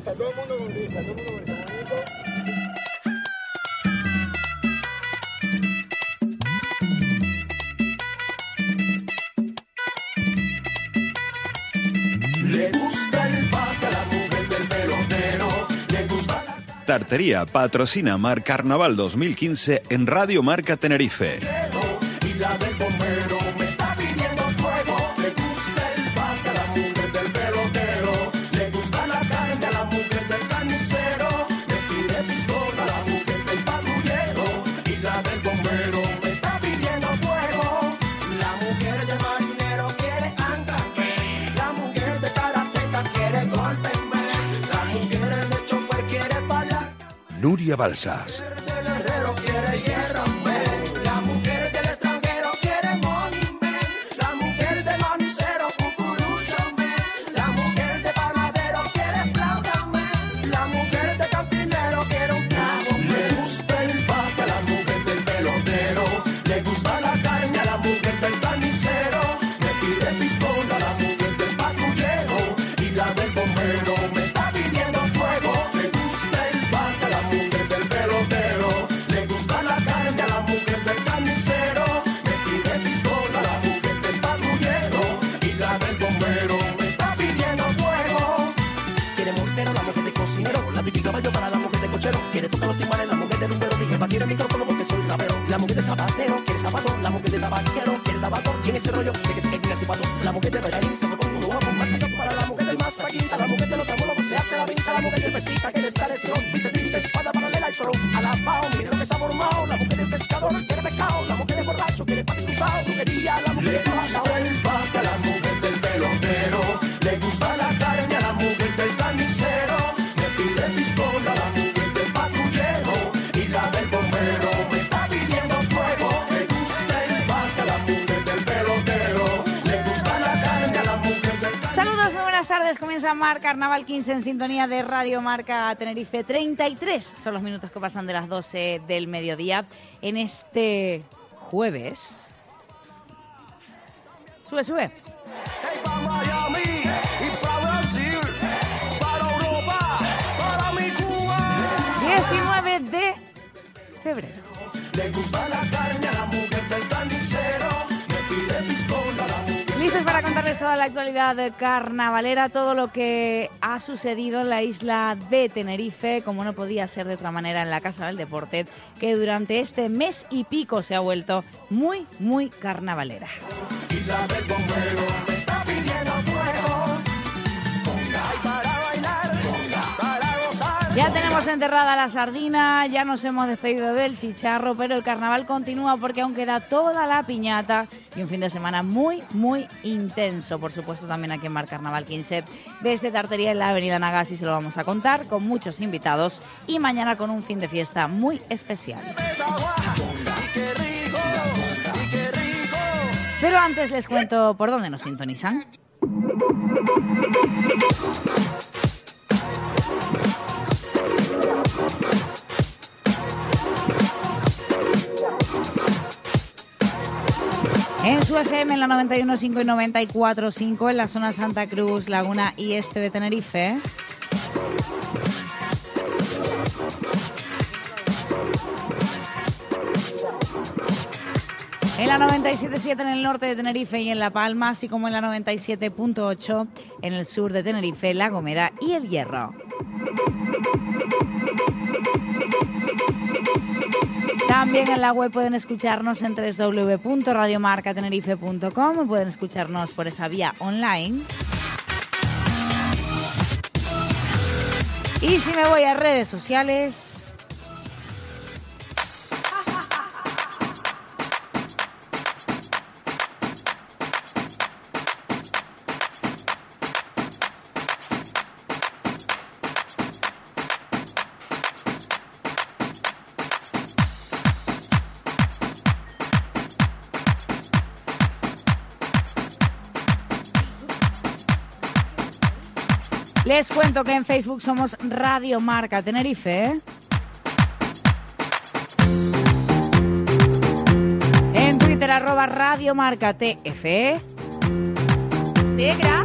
Lista, todo el mundo con lista, todo el mundo con lista. Le gusta el pasta a la mujer del pelotero. Le gusta la Tartería patrocina Mar Carnaval 2015 en Radio Marca Tenerife. Balsas. 15 en sintonía de Radio Marca Tenerife 33. Son los minutos que pasan de las 12 del mediodía en este jueves. Sube, sube. para Miami y para Brasil, para Europa, para mi Cuba. 19 de febrero. Le gusta la carne a la mujer del carnicero, Para contarles toda la actualidad carnavalera, todo lo que ha sucedido en la isla de Tenerife, como no podía ser de otra manera en la Casa del Deporte, que durante este mes y pico se ha vuelto muy, muy carnavalera. Ya tenemos enterrada la sardina, ya nos hemos despedido del chicharro, pero el carnaval continúa porque aún queda toda la piñata y un fin de semana muy, muy intenso. Por supuesto, también aquí en Mar Carnaval 15, desde Tartería en la Avenida Nagasi se lo vamos a contar con muchos invitados y mañana con un fin de fiesta muy especial. Y y. Pero antes les cuento por dónde nos sintonizan. En su FM en la 91.5 y 94.5 en la zona Santa Cruz, Laguna y Este de Tenerife. En la 97.7 en el norte de Tenerife y en La Palma, así como en la 97.8 en el sur de Tenerife, La Gomera y El Hierro. También en la web pueden escucharnos en www.radiomarcatenerife.com, pueden escucharnos por esa vía online. Y si me voy a redes sociales, Les cuento que en Facebook somos Radio Marca Tenerife. ¿eh? En Twitter arroba Radio Marca TF. Negra.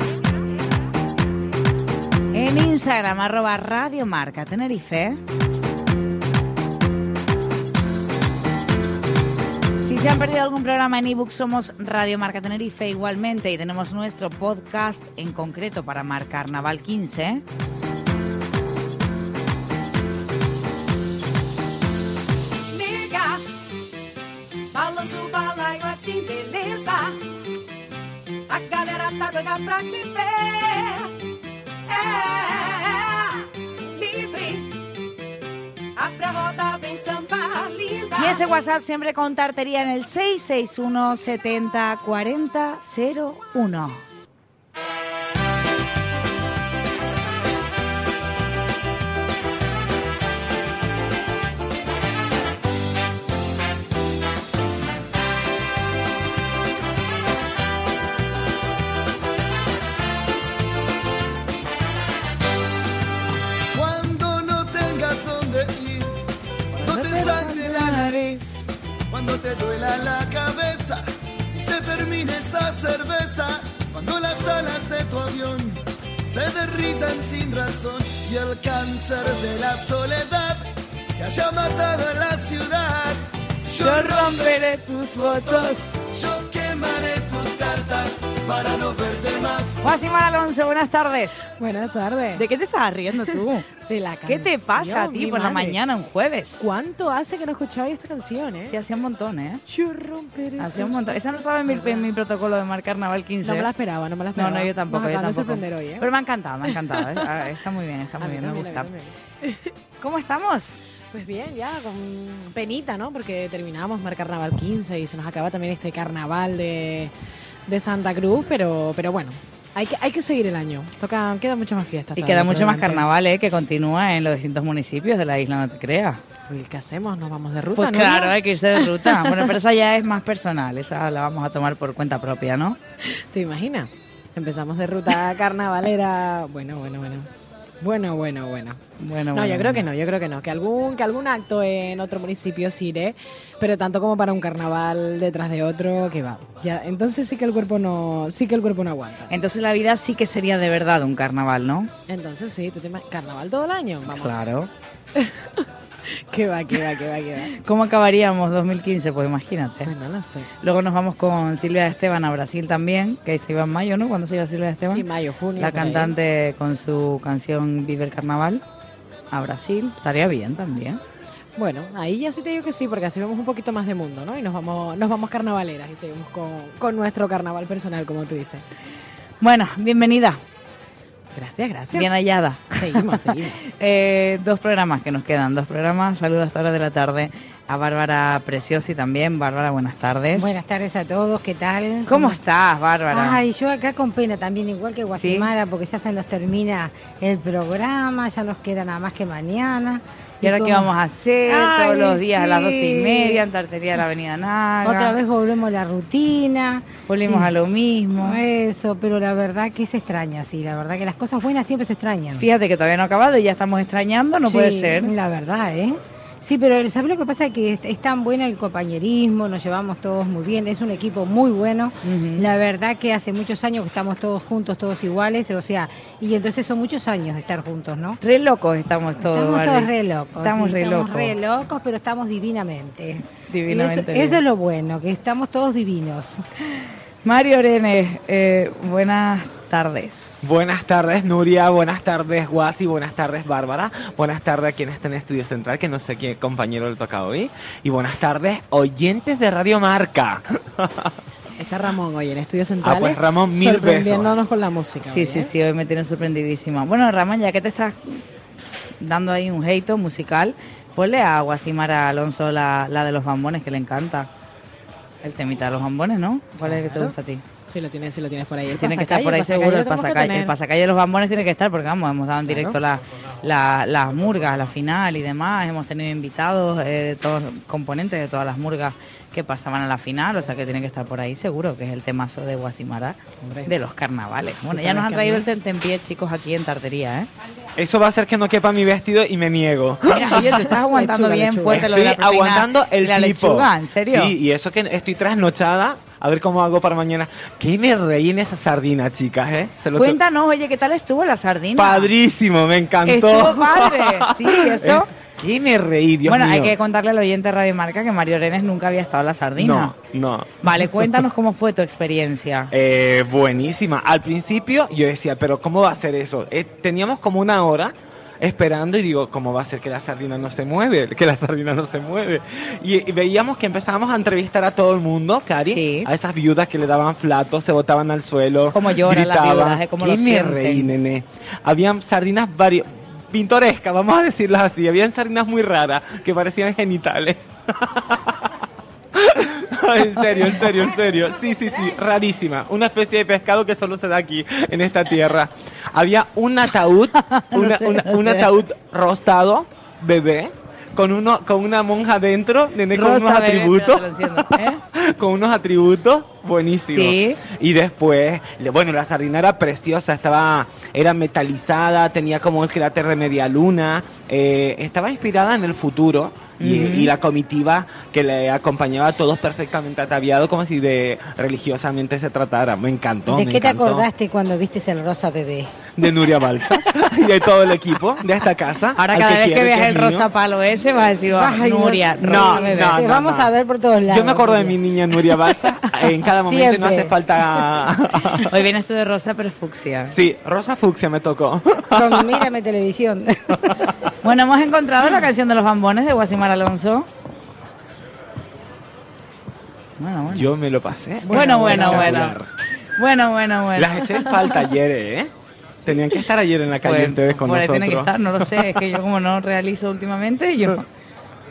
En Instagram arroba Radio Marca Tenerife. Se han perdido algún programa en ebook, somos Radio Marca Tenerife igualmente y tenemos nuestro podcast en concreto para Mar Carnaval 15. Nega. Balança o balaio assim, beleza. A galera tá doida pra te ver. Ese WhatsApp siempre con tartería en el 661 70 40 01. Tu avión se derritan sin razón y el cáncer de la soledad te haya matado en la ciudad. Yo romperé tus fotos, yo quemaré tus cartas para no verte más. Guasimar Alonso, buenas tardes. Buenas tardes. ¿De qué te estás riendo tú? De la ¿Qué te pasa a ti por la mañana un jueves? ¿Cuánto hace que no escuchabais esta canción, eh? Sí, hacía un montón, ¿eh? Yo romperé Hacía un montón. Esa no estaba en mi, en mi protocolo de Mar Carnaval 15. No me la esperaba, no me la No, esperaba. no, yo tampoco, Nos yo tampoco. sorprender hoy, ¿eh? Pero me ha encantado, me ha encantado. ¿eh? Ah, Está muy bien, está muy bien, me también, gusta. también. ¿Cómo estamos? Pues bien, ya con penita, ¿no? Porque terminamos Mar Carnaval 15 y se nos acaba también este carnaval de, de Santa Cruz, pero, pero bueno, hay que, hay que seguir el año. Toca, quedan muchas más fiestas. Y queda mucho más carnaval, ¿eh? Que continúa en los distintos municipios de la isla, no te creas. ¿Y ¿Qué hacemos? ¿Nos vamos de ruta? Pues no? claro, hay que irse de ruta. Bueno, pero esa ya es más personal, esa la vamos a tomar por cuenta propia, ¿no? ¿Te imaginas? Empezamos de ruta carnavalera. Bueno, bueno, bueno. Bueno, bueno, bueno. Bueno, No, bueno, yo creo que no, yo creo que no. Que algún, que algún acto en otro municipio sí iré, pero tanto como para un carnaval detrás de otro, que va. Ya, entonces sí que el cuerpo no, sí que el cuerpo no aguanta. Entonces la vida sí que sería de verdad un carnaval, ¿no? Entonces sí, tú te carnaval todo el año, vamos. Claro. Que va, que va, que va, que va. ¿Cómo acabaríamos 2015? Pues imagínate. Pues no lo sé. Luego nos vamos con Silvia Esteban a Brasil también, que se iba en mayo, ¿no? ¿Cuándo se iba Silvia Esteban? Sí, mayo, junio. La ahí. cantante con su canción Vive el Carnaval a Brasil. Estaría bien también. Bueno, ahí ya sí te digo que sí, porque así vemos un poquito más de mundo, ¿no? Y nos vamos, nos vamos carnavaleras y seguimos con, con nuestro carnaval personal, como tú dices. Bueno, bienvenida. Gracias, gracias. Bien hallada. Seguimos, seguimos. Eh, dos programas que nos quedan, dos programas. Saludos a esta hora de la tarde a Bárbara Preciosi también. Bárbara, buenas tardes. Buenas tardes a todos, ¿qué tal? ¿Cómo estás, Bárbara? Ay, yo acá con pena también, igual que Guasimara, porque ya se nos termina el programa, ya nos queda nada más que mañana. ¿Y ahora qué vamos a hacer? Ay, Todos los días a las doce y media en Tartería de la Avenida Naga. Otra vez volvemos a la rutina. Volvimos Sí. a lo mismo. Eso, pero la verdad que se extraña, sí, la verdad que las cosas buenas siempre se extrañan. Fíjate que todavía no ha acabado y ya estamos extrañando, no Sí, puede ser. La verdad, ¿eh? Sí, pero ¿sabes lo que pasa? Que es, es tan bueno el compañerismo, nos llevamos todos muy bien, es un equipo muy bueno. La verdad que hace muchos años que estamos todos juntos, todos iguales, o sea, y entonces son muchos años de estar juntos, ¿no? Re locos estamos todos. estamos todos re locos. Estamos sí, re estamos locos. re locos, pero estamos divinamente. Divinamente eso, eso es lo bueno, que estamos todos divinos. Mario Orenes, eh, buenas tardes. Buenas tardes Nuria, buenas tardes Guasi, buenas tardes Bárbara, buenas tardes a quien está en Estudio Central, que no sé qué compañero le toca hoy, y buenas tardes oyentes de Radio Marca. Está Ramón hoy en Estudio Central. Ah, pues, Ramón, mil Sorprendiéndonos con la música. Sí, hoy, sí, ¿eh? sí, hoy me tiene sorprendidísima. Bueno, Ramón, ya que te estás dando ahí un hate musical, ponle a Guasimara Alonso la, la de los bambones, que le encanta. El temita de los bambones, ¿no? ¿Cuál es el que te gusta a ti? Sí, lo tienes, sí lo tienes por ahí. El Tiene que estar por ahí pasacalle seguro el pasacalle. El pasacalle de los bambones tiene que estar porque, vamos, hemos dado en Claro. directo la, la- las murgas, la final y demás. Hemos tenido invitados, eh, de todos componentes de todas las murgas que pasaban a la final, o sea que tiene que estar por ahí seguro, que es el temazo de Guasimara de los carnavales. Bueno, ya nos han traído el tentempié, chicos, aquí en Tartería, ¿eh? Eso va a hacer que no quepa mi vestido y me niego. Mira, oye, tú estás aguantando Lechuga, bien lechuga. fuerte lo de Estoy la proteína aguantando el y la flipo. lechuga, ¿en serio? Sí, y eso que estoy trasnochada. A ver cómo hago para mañana. Que me reí en esa sardina, chicas, ¿eh? Se lo- Cuéntanos, oye, ¿qué tal estuvo la sardina? Padrísimo, me encantó. Estuvo padre, sí, eso. Eh, Que me reí, Dios bueno, mío. hay que contarle al oyente de Radio Marca que Mario Renes nunca había estado en la sardina. No, no. Vale, cuéntanos cómo fue tu experiencia. Eh, buenísima. Al principio yo decía, pero ¿cómo va a ser eso? Eh, teníamos como una hora esperando y digo, ¿cómo va a ser que la sardina no se mueve? Que la sardina no se mueve. Y, y veíamos que empezábamos a entrevistar a todo el mundo, Cari, Sí. a esas viudas que le daban flatos, se botaban al suelo. Cómo lloran las viudas, eh, ¿Qué lo me reí, nene. Habían sardinas varios pintorescas, vamos a decirlas así. Habían sardinas muy raras que parecían genitales. En serio, en serio, en serio. Sí, sí, sí, rarísima. Una especie de pescado que solo se da aquí, en esta tierra. Había un ataúd, una- una- un ataúd rosado, bebé, con, uno, con una monja dentro, nene, con unos bebé, atributos. enciendo, ¿eh? con unos atributos buenísimos. Sí. Y después, bueno, la sardina era preciosa, estaba, era metalizada, tenía como el cráter de media luna, eh, estaba inspirada en el futuro. Y, Ujú. y la comitiva que le acompañaba a todos perfectamente ataviados como si de religiosamente se tratara. Me encantó. ¿De me qué te encantó. acordaste cuando viste el rosa bebé? De Nuria Balsa y de todo el equipo de esta casa. Ahora cada vez que quiere, veas es el mío. rosa palo ese vas a decir, oh, Ay, no- Nuria, no, rosa bebé. no, Te vamos a ver por todos lados. Yo me acuerdo de mi niña Nuria Balsa. En cada momento no Siempre. hace falta. Hoy vienes tú de rosa, pero fucsia. Sí, Rosa Fucsia me tocó. Con Mírame Televisión. Bueno, hemos encontrado la canción de los bambones de Guasimar Alonso. Bueno, bueno. Yo me lo pasé. Bueno, bueno, bueno. Bueno, bueno, bueno. Las eché en falta ayer, ¿eh? Tenían que estar ayer en la calle ustedes con por ahí nosotros. tiene que estar, no lo sé. Es que yo como no realizo últimamente, yo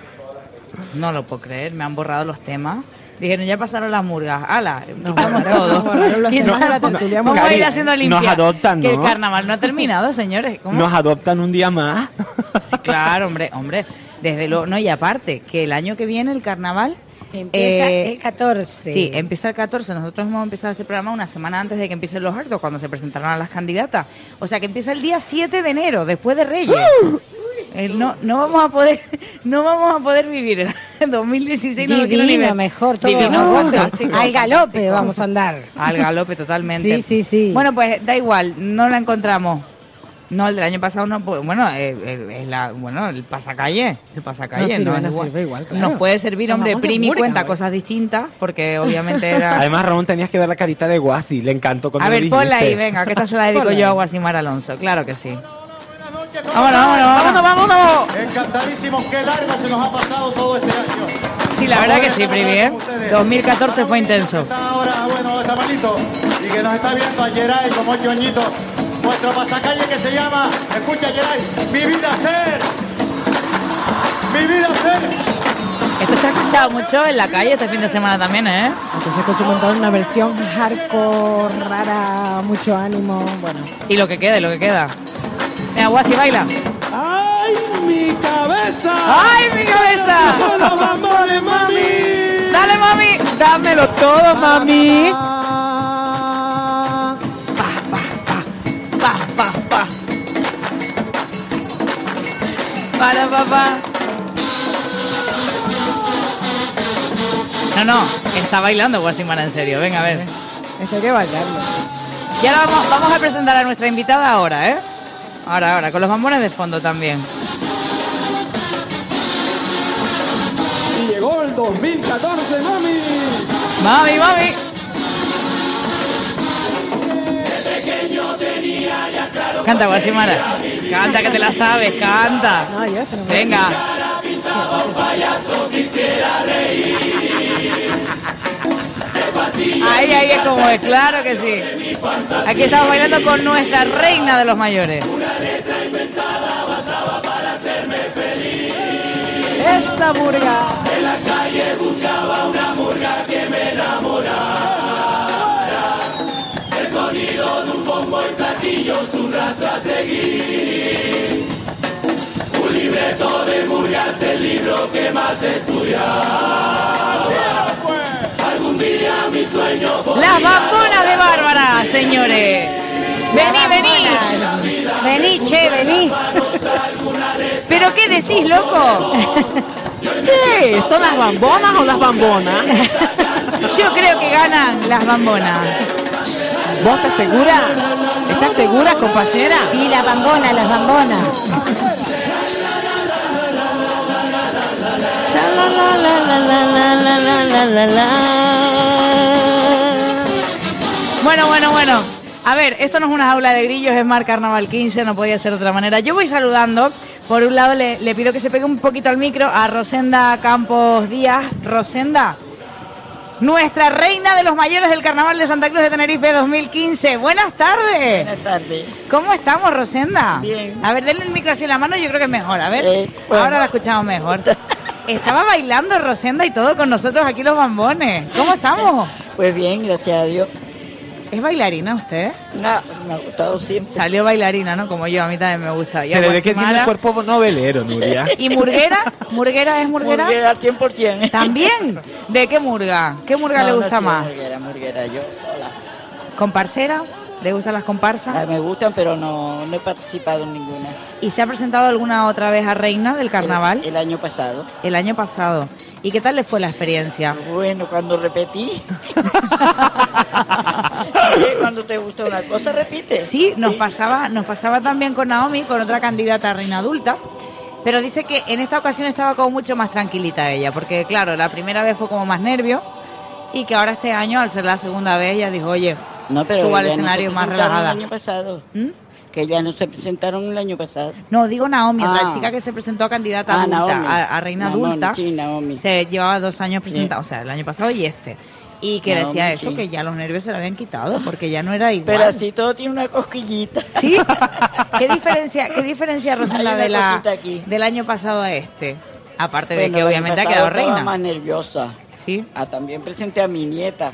no lo puedo creer. Me han borrado los temas. Dijeron, ya pasaron las murgas. ¡Hala! Quitamos todo. borraron los temas de la Quitamos- tertulia Vamos a ir haciendo limpia. nos adoptan, Que el ¿no? carnaval no ha terminado, señores. ¿Cómo? Nos adoptan un día más. Sí, claro, hombre, hombre. Desde luego, no, y aparte, que el año que viene el carnaval Empieza Eh, el 14. Sí, empieza el 14. Nosotros hemos empezado este programa una semana antes de que empiecen los actos, cuando se presentaron a las candidatas. O sea que empieza el día 7 de enero, después de Reyes. Eh, no, no vamos a poder, no vamos a poder vivir en 2016. no lo Divino, ver. mejor, todo Divino, Al galope vamos a andar. Al galope, totalmente. Sí, sí, sí. Bueno, pues da igual, no la encontramos. No, el del año pasado no, pues, bueno, eh, eh, es la, bueno, el pasacalle, el pasacalle, No sirve, Es no igual. sirve igual, claro. Nos puede servir, Nos hombre, Primi cuenta cosas distintas, porque obviamente era... Además, Ramón, tenías que ver la carita de Guasi. Le encantó cuando A lo ver, ponla ahí, venga, que esta se la dedico Ponla yo a. Guasimar Alonso, claro que sí. Vámonos, vámonos, vámonos, vámonos. Encantadísimos, qué largo se nos ha pasado todo este año. Sí, la verdad que sí, Primi, ¿eh? 2014 fue intenso. Está ahora, bueno, está malito y que nos está viendo a Geray como ñoñito. Nuestro pasacalle que se llama, escucha Geray, mi vida ser. Mi vida ser. Esto se ha escuchado mucho en la calle este fin de semana también, ¿eh? Entonces escucho un montón una versión hardcore, rara, mucho ánimo, bueno. Y lo que queda, y lo que queda. Mira, Guasi, baila. ¡Ay, mi cabeza! ¡Ay, mi cabeza! ¡Solo bambones, mami! Dale, mami. Dámelo todo, mami. Pa, pa, pa. Para, papá. No, no, está bailando Guasimara en serio. Venga, a ver. Hay que bailarlo. Y ahora vamos, vamos a presentar a nuestra invitada ahora, ¿eh? Ahora, ahora, con los bombones de fondo también. Y llegó el 2014, mami. Mami, mami. Canta, Guasimara. Canta, que te la sabes, canta. No, yo Venga. Ahí, ahí es como es, claro que sí. Aquí estamos bailando con nuestra reina de los mayores. esta murga. En la calle buscaba una murga que me enamorara. El sonido de un bombo y platillos, un rastro a seguir. Un libreto de murgas, el libro que más estudiaba. Algún día mi sueño. La vacuna de Bárbara, señores. Vení, vení. Vení, che, vení. ¿Pero qué decís, loco? Sí, ¿son las bambonas o las bambonas? Yo creo que ganan las bambonas. ¿Vos estás segura? ¿Estás segura, compañera? Sí, las bambonas, las bambonas. Bueno, bueno, bueno. A ver, esto no es una jaula de grillos, es Mar Carnaval 15, no podía ser de otra manera. Yo voy saludando. Por un lado, le, le pido que se pegue un poquito al micro a Rosenda Campos Díaz. Rosenda, nuestra reina de los mayores del Carnaval de Santa Cruz de Tenerife 2015. Buenas tardes. Buenas tardes. ¿Cómo estamos, Rosenda? Bien. A ver, denle el micro así en la mano, yo creo que es mejor. A ver, Eh, bueno. ahora la escuchamos mejor. Estaba bailando Rosenda y todo con nosotros aquí los bambones. ¿Cómo estamos? Pues bien, gracias a Dios. ¿Es bailarina usted? No, me ha gustado siempre. Salió bailarina, ¿no? Como yo, a mí también me gusta. Y Se le ve que tiene el cuerpo novelero, Nuria. ¿Y Murguera? ¿Murguera es Murguera? Murguera al 100%. ¿También? ¿De qué murga? ¿Qué murga No, le gusta más? Murguera, murguera, yo sola. ¿Comparsera? ¿Le gustan las comparsas? Ah, me gustan, pero no, no he participado en ninguna. ¿Y se ha presentado alguna otra vez a Reina del Carnaval? El, el año pasado. El año pasado. ¿Y qué tal le fue la experiencia? Bueno, cuando repetí. Cuando te gusta una cosa, repite. Sí, nos pasaba, nos pasaba también con Naomi, con otra candidata a reina adulta. Pero dice que en esta ocasión estaba como mucho más tranquilita ella, porque claro, la primera vez fue como más nervio y que ahora este año, al ser la segunda vez, ella dijo, oye, No, pero suba al escenario más relajada. El año pasado. ¿Mm? Que ya no se presentaron el año pasado. No, digo Naomi, Ah. la chica que se presentó a candidata Ah, adulta, Naomi. a, a reina Naomi, adulta. sí, Naomi. Se llevaba dos años presentada, o sea, el año pasado y este. Y que Naomi, decía eso, sí. que ya los nervios se le habían quitado, porque ya no era igual. Pero así todo tiene una cosquillita. ¿Sí? ¿Qué diferencia, qué diferencia una de la, aquí. del año pasado a este? Aparte de que obviamente ha quedado estaba reina. más nerviosa. Sí. Ah, también presenté a mi nieta,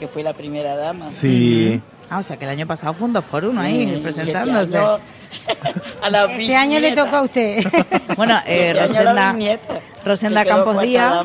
que fue la primera dama. Sí. Ah, o sea que el año pasado fue un dos por uno ahí, Sí, este presentándose. año- a la Este año le toca a usted. Bueno, eh, Este año Rosenda, Rosenda Campos Díaz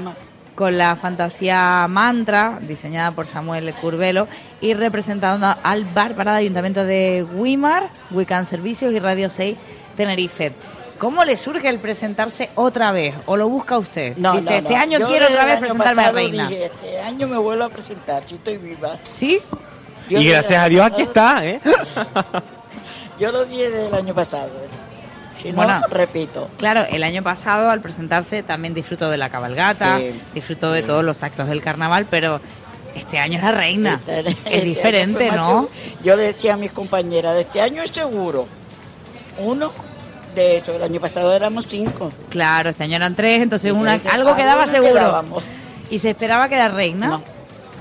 con la fantasía Mantra, diseñada por Samuel Curvelo, y representando al Bárbara de Ayuntamiento de Wimar, Wican Servicios y Radio 6 Tenerife. ¿Cómo le surge el presentarse otra vez? ¿O lo busca usted? No, Dice, no, este no. año Yo quiero otra vez año presentarme a reina. Dije, este año me vuelvo a presentar, si estoy viva. ¿Sí? Yo Y gracias el a Dios año aquí pasado- está, ¿eh? Yo lo dije desde el año pasado. Si no, Bueno. repito. Claro, el año pasado al presentarse también disfrutó de la cabalgata, Sí. disfrutó de todos los actos del carnaval, pero este año es la reina. Este- este Es año diferente, ¿no? seguro. Yo le decía a mis compañeras, de este año es seguro. Uno, de hecho, el año pasado éramos cinco. Claro, este año eran tres, entonces una, algo quedaba seguro. quedábamos. ¿Y se esperaba quedar reina? No.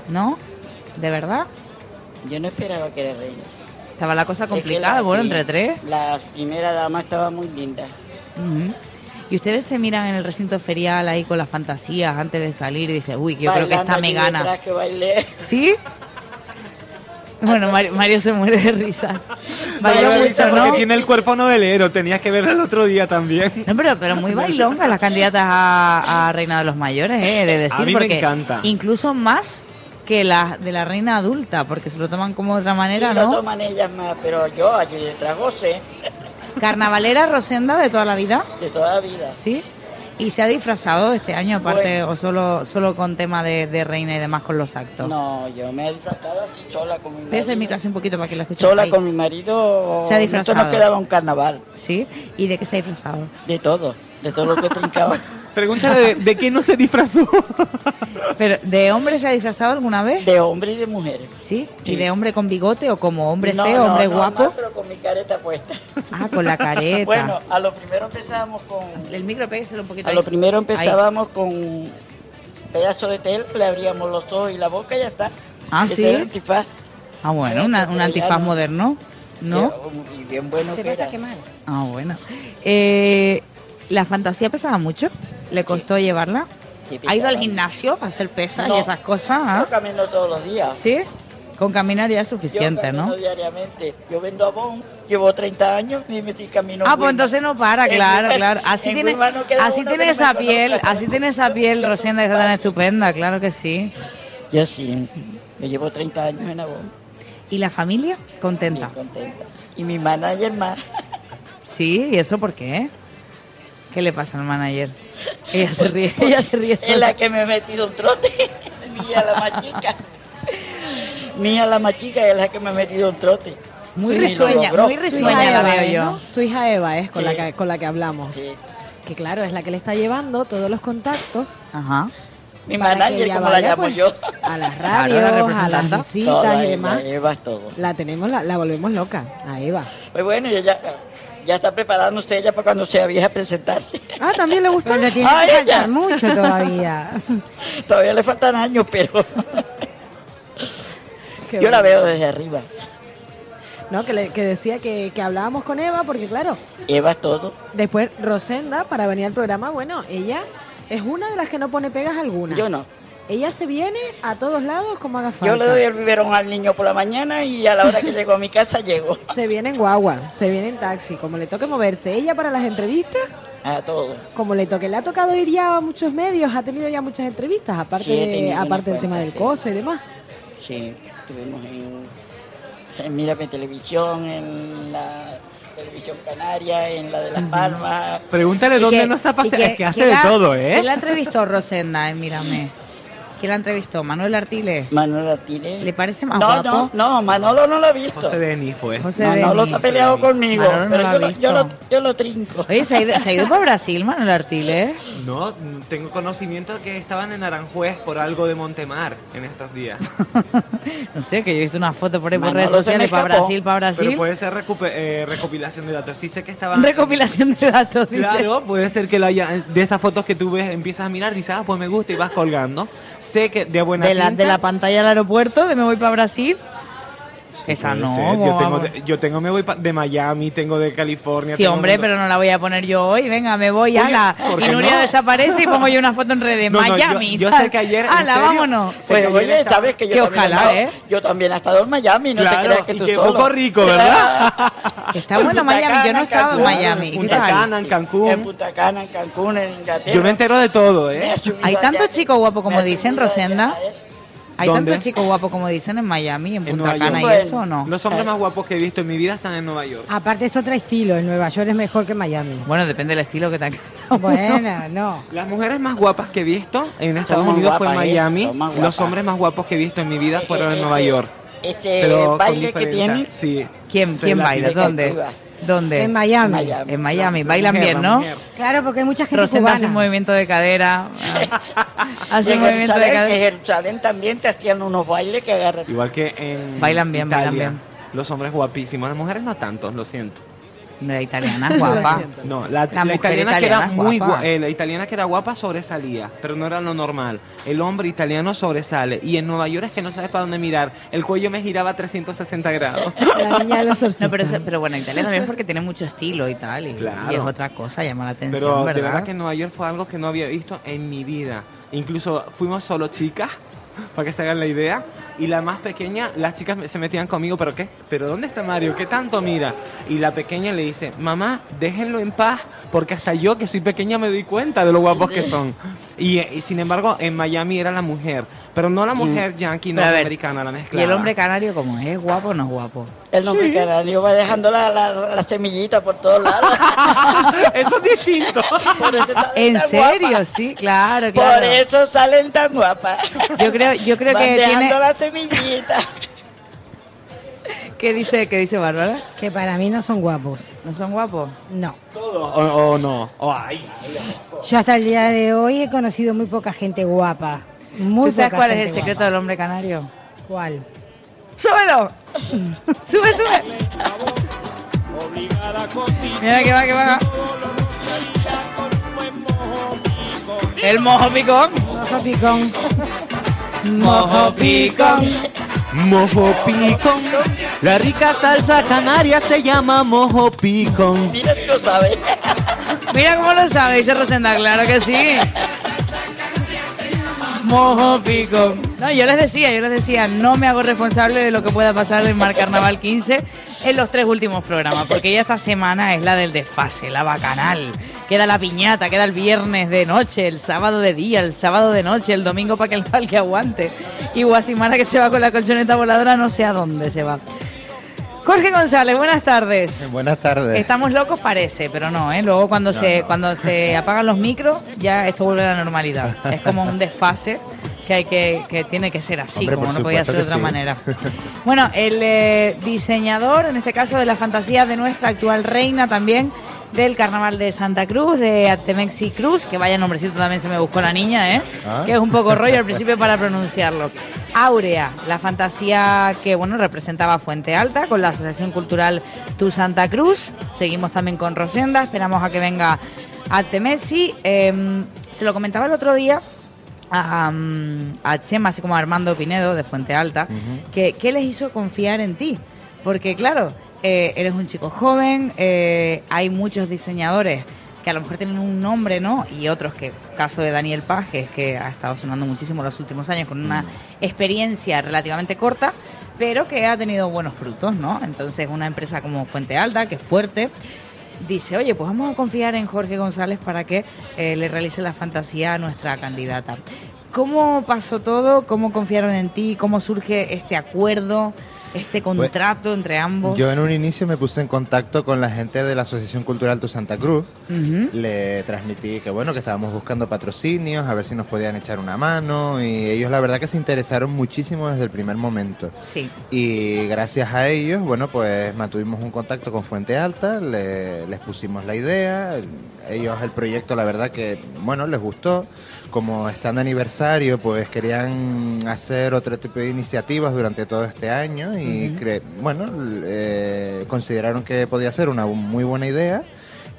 ¿No? ¿De verdad? Yo no esperaba que era reina. Estaba la cosa Es que complicada, la- bueno, sí, entre tres. La primera dama estaba muy linda. Y ustedes se miran en el recinto ferial ahí con las fantasías antes de salir y dicen, uy, que yo creo que Bailando esta me gana. que bailé. ¿Sí? Bueno, Mario, Mario se muere de risa. Tiene el cuerpo novelero, tenías que verlo el otro día también. No, pero, pero muy bailongas las candidatas a, a Reina de los Mayores, ¿eh? De decir, A mí me porque encanta. incluso más que las de la reina adulta, porque se lo toman como de otra manera, sí, lo ¿no? toman ellas más, pero yo allí detrás gocé Carnavalera Rosenda de toda la vida, de toda la vida. ¿sí? Y se ha disfrazado este año aparte Bueno. o solo solo con tema de, de reina y demás con los actos. No, yo me he disfrazado así sola con mi Pese el marido. micro así un poquito para que la escuchen. Sola ahí. con mi marido. Se ha Esto disfrazado. nos quedaba un carnaval. ¿Sí? ¿Y de qué se ha disfrazado? De todo, de todo lo que trincaba. Pregúntale de, de qué no se disfrazó. Pero ¿de hombre se ha disfrazado alguna vez? De hombre y de mujer. ¿Sí? Sí. ¿Y de hombre con bigote o como hombre No, feo, no, hombre no, guapo? no, pero con mi careta puesta. Ah, con la careta. Bueno, a lo primero empezábamos con. El micro pégueselo un poquito A ahí. lo primero Ahí. empezábamos con un pedazo de tel, le abríamos los ojos y la boca y ya está. Ah, Ese ¿sí? era el antifaz. Ah, bueno, una- un antifaz no. moderno, ¿no? Y bien bueno que era. Ah, bueno. Eh, ¿La fantasía pesaba mucho? ¿Le costó llevarla? Sí, ¿Ha ido al gimnasio a hacer pesas No. y esas cosas? ah? Yo camino todos los días. ¿Sí? Con caminar ya es suficiente, Yo camino ¿no? diariamente. Yo vendo abón, llevo 30 años, dime si camino. Ah, en pues entonces no para, claro, claro. Así en tiene, no así tiene no esa me piel, conozca. así tiene esa piel, Rosenda, que está tan estupenda, claro que sí. Yo sí, yo llevo 30 años en abón, ¿Y la familia? Contenta. bien contenta. Y mi manager más. Sí, ¿y eso por qué? ¿Qué le pasa al manager? Ella se ríe, ella se ríe. Es la que me ha metido un trote. Mía la machica. Mía la machica es la que me ha metido un trote. Muy Sí, risueña, muy Su risueña la veo es, yo. ¿no? Su hija Eva es con, Sí. la que, con la que hablamos. Sí. Que claro, es la que le está llevando todos los contactos Ajá. Mi manager, como la llamo pues, yo. a las Claro, la radios, a las visitas Toda y demás. Eva es todo. La tenemos, la, la volvemos loca, a Eva. Pues bueno, ella ya, ya está preparándose ella para cuando sea vieja presentarse. Ah, también le gustó. Pero tiene Ah, que ella. faltar mucho todavía. Todavía le faltan años, pero Qué yo la veo desde arriba. No, que, le- que decía que, que hablábamos con Eva, porque claro, Eva es todo. después Rosenda, para venir al programa, bueno, ella es una de las que no pone pegas alguna. Yo no. Ella se viene a todos lados como haga falta. Yo le doy el biberón al niño por la mañana y a la hora que llego a mi casa llego. Se viene en guagua, se viene en taxi, como le toque moverse. Ella para las entrevistas, A todo. como le toque, le ha tocado ir ya a muchos medios, ha tenido ya muchas entrevistas, aparte, Sí, de- aparte del tema del cuantas, coso y demás. Sí, estuvimos en, en Mírame Televisión, en la televisión canaria, en la de Las Palmas. Pregúntale ¿Y dónde qué- no está paseando. Es que hace de la- todo, ¿Quién la ¿eh? entrevistó Rosenda en Mírame? ¿Quién la entrevistó? ¿Manuel Artile? Manuel Artile. ¿Le parece más No, guapo? no, no, Manolo no lo ha visto. José Denis fue. José Manolo Denis. está peleado conmigo, Manolo no pero lo ha yo, lo, visto. yo, lo, yo lo trinco. Oye, ¿se ha ido, se ha ido para Brasil, Manuel Artile? No, tengo conocimiento de que estaban en Aranjuez por algo de Montemar en estos días. No sé, que yo he visto una foto por ahí por Manolo redes se me sociales para. Brasil, para Pero Brasil. puede ser recupe- eh, recopilación de datos. Sí sé que estaban... Recopilación de datos, dice. Claro, puede ser que lo haya, de esas fotos que tú ves, empiezas a mirar, dices, ah, pues me gusta y vas colgando. De la, de la pantalla del aeropuerto, de me voy para Brasil. Sí, Esa no. Yo tengo, de, yo tengo, me voy pa- de Miami, tengo de California. Sí, tengo hombre, pero no la voy a poner yo hoy. Venga, me voy, ala. ¿por Y Nuria no? desaparece y pongo yo una foto en redes. No, no, yo- Miami. yo sé que ayer, Ala, vámonos. Pues oye, sabes que yo, que también, ojalá, he estado, ¿eh? yo también he estado en Miami, no Claro, te creas que y tú qué solo. poco rico, ¿verdad? Está bueno Miami. Yo no he estado en Miami. En ¿Qué Punta? Cana, en Cancún. En Punta Cana, en Cancún, en Inglaterra. Yo me entero de todo, ¿eh? Hay chicos guapos me como dicen, Rosenda. Hay ¿Dónde? tantos chicos guapos como dicen en Miami, en En Punta Nueva Cana y York. eso o no. Los hombres más guapos que he visto en mi vida están en Nueva York. Aparte es otro estilo, en Nueva York es mejor que Miami. Bueno, depende del estilo que te Bueno, no. Las mujeres más guapas que he visto en Estados Unidos fue en ¿eh? Miami. Los hombres más guapos que he visto en mi vida fueron en Ese- Nueva York. Ese Pero baile que tiene. Sí. ¿Quién, quién la baila? ¿Dónde? ¿Dónde? En Miami. Miami. En Miami. La Bailan mujer, bien, ¿no? mujer. Claro, porque hay mucha gente Rosenda hace un movimiento de cadera. hace un movimiento de Jerusalén, en cadera. Jerusalén también te hacían unos bailes que agarran. Igual que en Bailan bien, Italia. bailan bien. Los hombres guapísimos, las mujeres no tanto, lo siento. La italiana es guapa. No, la, La la mujer italiana, que italiana era muy guapa. gua- eh, la italiana que era guapa sobresalía, pero no era lo normal. El hombre italiano sobresale y en Nueva York es que no sabes para dónde mirar. El cuello me giraba a 360 grados. La niña de los No, pero, pero bueno, Italia también porque tiene mucho estilo y tal. Y, Claro. y es otra cosa, llama la atención, Pero de ¿verdad? verdad que Nueva York fue algo que no había visto en mi vida. Incluso fuimos solo chicas, para que se hagan la idea. Y la más pequeña, las chicas se metían conmigo, pero ¿qué? ¿Pero dónde está Mario? ¿Qué tanto mira? Y la pequeña le dice, mamá, déjenlo en paz, porque hasta yo que soy pequeña me doy cuenta de lo guapos que son. Y, eh, y sin embargo, en Miami era la mujer, pero no la mujer yankee norteamericana, la Y mezclada. el hombre canario, como es? ¿Es guapo o no es guapo? El hombre canario va dejando la, la, la semillita por todos lados. Eso es distinto. Por eso ¿En serio? guapas. Sí, claro, Por claro. eso salen tan guapas. Yo creo, yo creo Van que dejando tiene... la semillita. ¿Qué dice, qué dice Bárbara? Que para mí no son guapos. ¿No son guapos? No. Todo, o, o no. O ay. Yo hasta el día de hoy he conocido muy poca gente guapa. Muy ¿Tú sabes cuál es el secreto guapa. del hombre canario? ¿Cuál? ¡Súbelo! ¡Sube, sube! Mira que va, que va. El mojo picón. Mojo picón. Mojo picón. Mojo picón. La rica salsa canaria se llama mojo picón. Mira si lo sabes. Mira cómo lo sabe, dice Rosenda, claro que sí. No, yo les decía, yo les decía, no me hago responsable de lo que pueda pasar en Mar Carnaval 15 en los tres últimos programas, porque ya esta semana es la del desfase, la bacanal. Queda la piñata, queda el viernes de noche, el sábado de día, el sábado de noche, el domingo para que el tal que aguante. Y Guasimara que se va con la colchoneta voladora, no sé a dónde se va. Jorge González, buenas tardes. Buenas tardes. Estamos locos parece, pero no, ¿eh? Luego cuando se cuando se apagan los micros, ya esto vuelve a la normalidad. Es como un desfase que hay que que tiene que ser así, Hombre, como no podía ser de otra sí. manera. Bueno, el eh, diseñador, en este caso de la fantasía de nuestra actual reina también del Carnaval de Santa Cruz, de Artemexi Cruz, que vaya nombrecito también se me buscó la niña, ¿eh? Ah. Que es un poco rollo al principio para pronunciarlo. Áurea, la fantasía que, bueno, representaba Fuente Alta con la Asociación Cultural Tu Santa Cruz. Seguimos también con Rosenda, esperamos a que venga Artemexi. Em, se lo comentaba el otro día a, a Chema, así como a Armando Pinedo de Fuente Alta, que qué les hizo confiar en ti. Porque claro, eh, eres un chico joven, eh, hay muchos diseñadores que a lo mejor tienen un nombre, ¿no? Y otros que, caso de Daniel Pajes, que ha estado sonando muchísimo los últimos años con una experiencia relativamente corta, pero que ha tenido buenos frutos, ¿no? Entonces una empresa como Fuente Alta, que es fuerte, dice, oye, pues vamos a confiar en Jorge González para que eh, le realice la fantasía a nuestra candidata. ¿Cómo pasó todo? ¿Cómo confiaron en ti? ¿Cómo surge este acuerdo, este contrato entre ambos? Yo en un inicio me puse en contacto con la gente de la Asociación Cultural Tu Santa Cruz. Le transmití que bueno, que estábamos buscando patrocinios, a ver si nos podían echar una mano y ellos la verdad que se interesaron muchísimo desde el primer momento. Sí. Y gracias a ellos, bueno, pues mantuvimos un contacto con Fuente Alta, le- les pusimos la idea, ellos el proyecto la verdad que, bueno, les gustó. Como están de aniversario, pues querían hacer otro tipo de iniciativas durante todo este año y, cre- bueno, eh, consideraron que podía ser una muy buena idea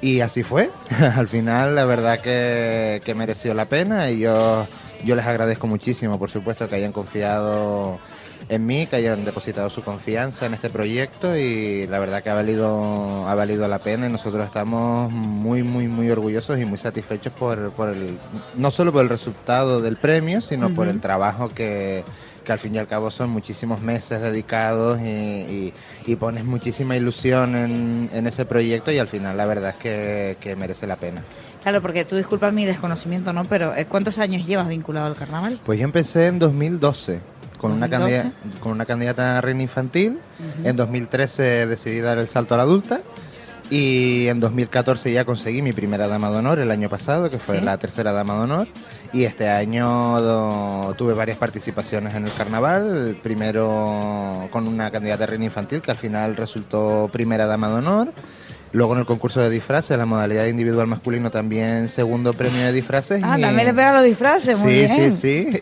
y así fue. Al final, la verdad que, que mereció la pena y yo, yo les agradezco muchísimo, por supuesto, que hayan confiado en mí, que hayan depositado su confianza en este proyecto y la verdad que ha valido, ha valido la pena y nosotros estamos muy, muy, muy orgullosos y muy satisfechos por, por el, no solo por el resultado del premio, sino por el trabajo que, que al fin y al cabo son muchísimos meses dedicados y, y- y pones muchísima ilusión en, en ese proyecto y al final la verdad es que, que merece la pena. Claro, porque tú disculpas mi desconocimiento, ¿no? Pero eh, ¿cuántos años llevas vinculado al carnaval? Pues yo empecé en 2012 con una, 2012. candidata, con una candidata a reina infantil. Ujú. En 2013 decidí dar el salto a la adulta. Y en 2014 ya conseguí mi primera dama de honor el año pasado, que fue Sí. la tercera dama de honor. Y este año do- tuve varias participaciones en el carnaval. Primero con una candidata a reina infantil, que al final resultó primera dama de honor. Luego en el concurso de disfraces, la modalidad individual masculino también segundo premio de disfraces. Ah, y- también le pegan los disfraces, muy sí, bien. sí, sí.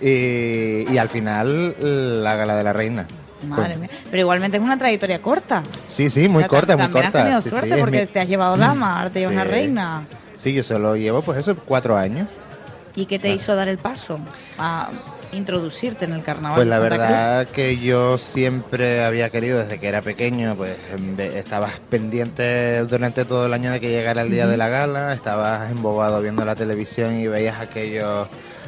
Y, y al final la gala de la reina. Madre mía. Pero igualmente es una trayectoria corta. Sí, sí, muy O sea, corta, muy corta. has tenido Sí, sí, suerte es porque mi- te has llevado dama, ahora te llevas una Sí. reina. Sí, yo solo llevo, pues eso, cuatro años. ¿Y qué te hizo dar el paso a introducirte en el carnaval? Pues de la Cruz? verdad que yo siempre había querido, desde que era pequeño, pues estabas pendiente durante todo el año de que llegara el día de la gala, estabas embobado viendo la televisión y veías aquello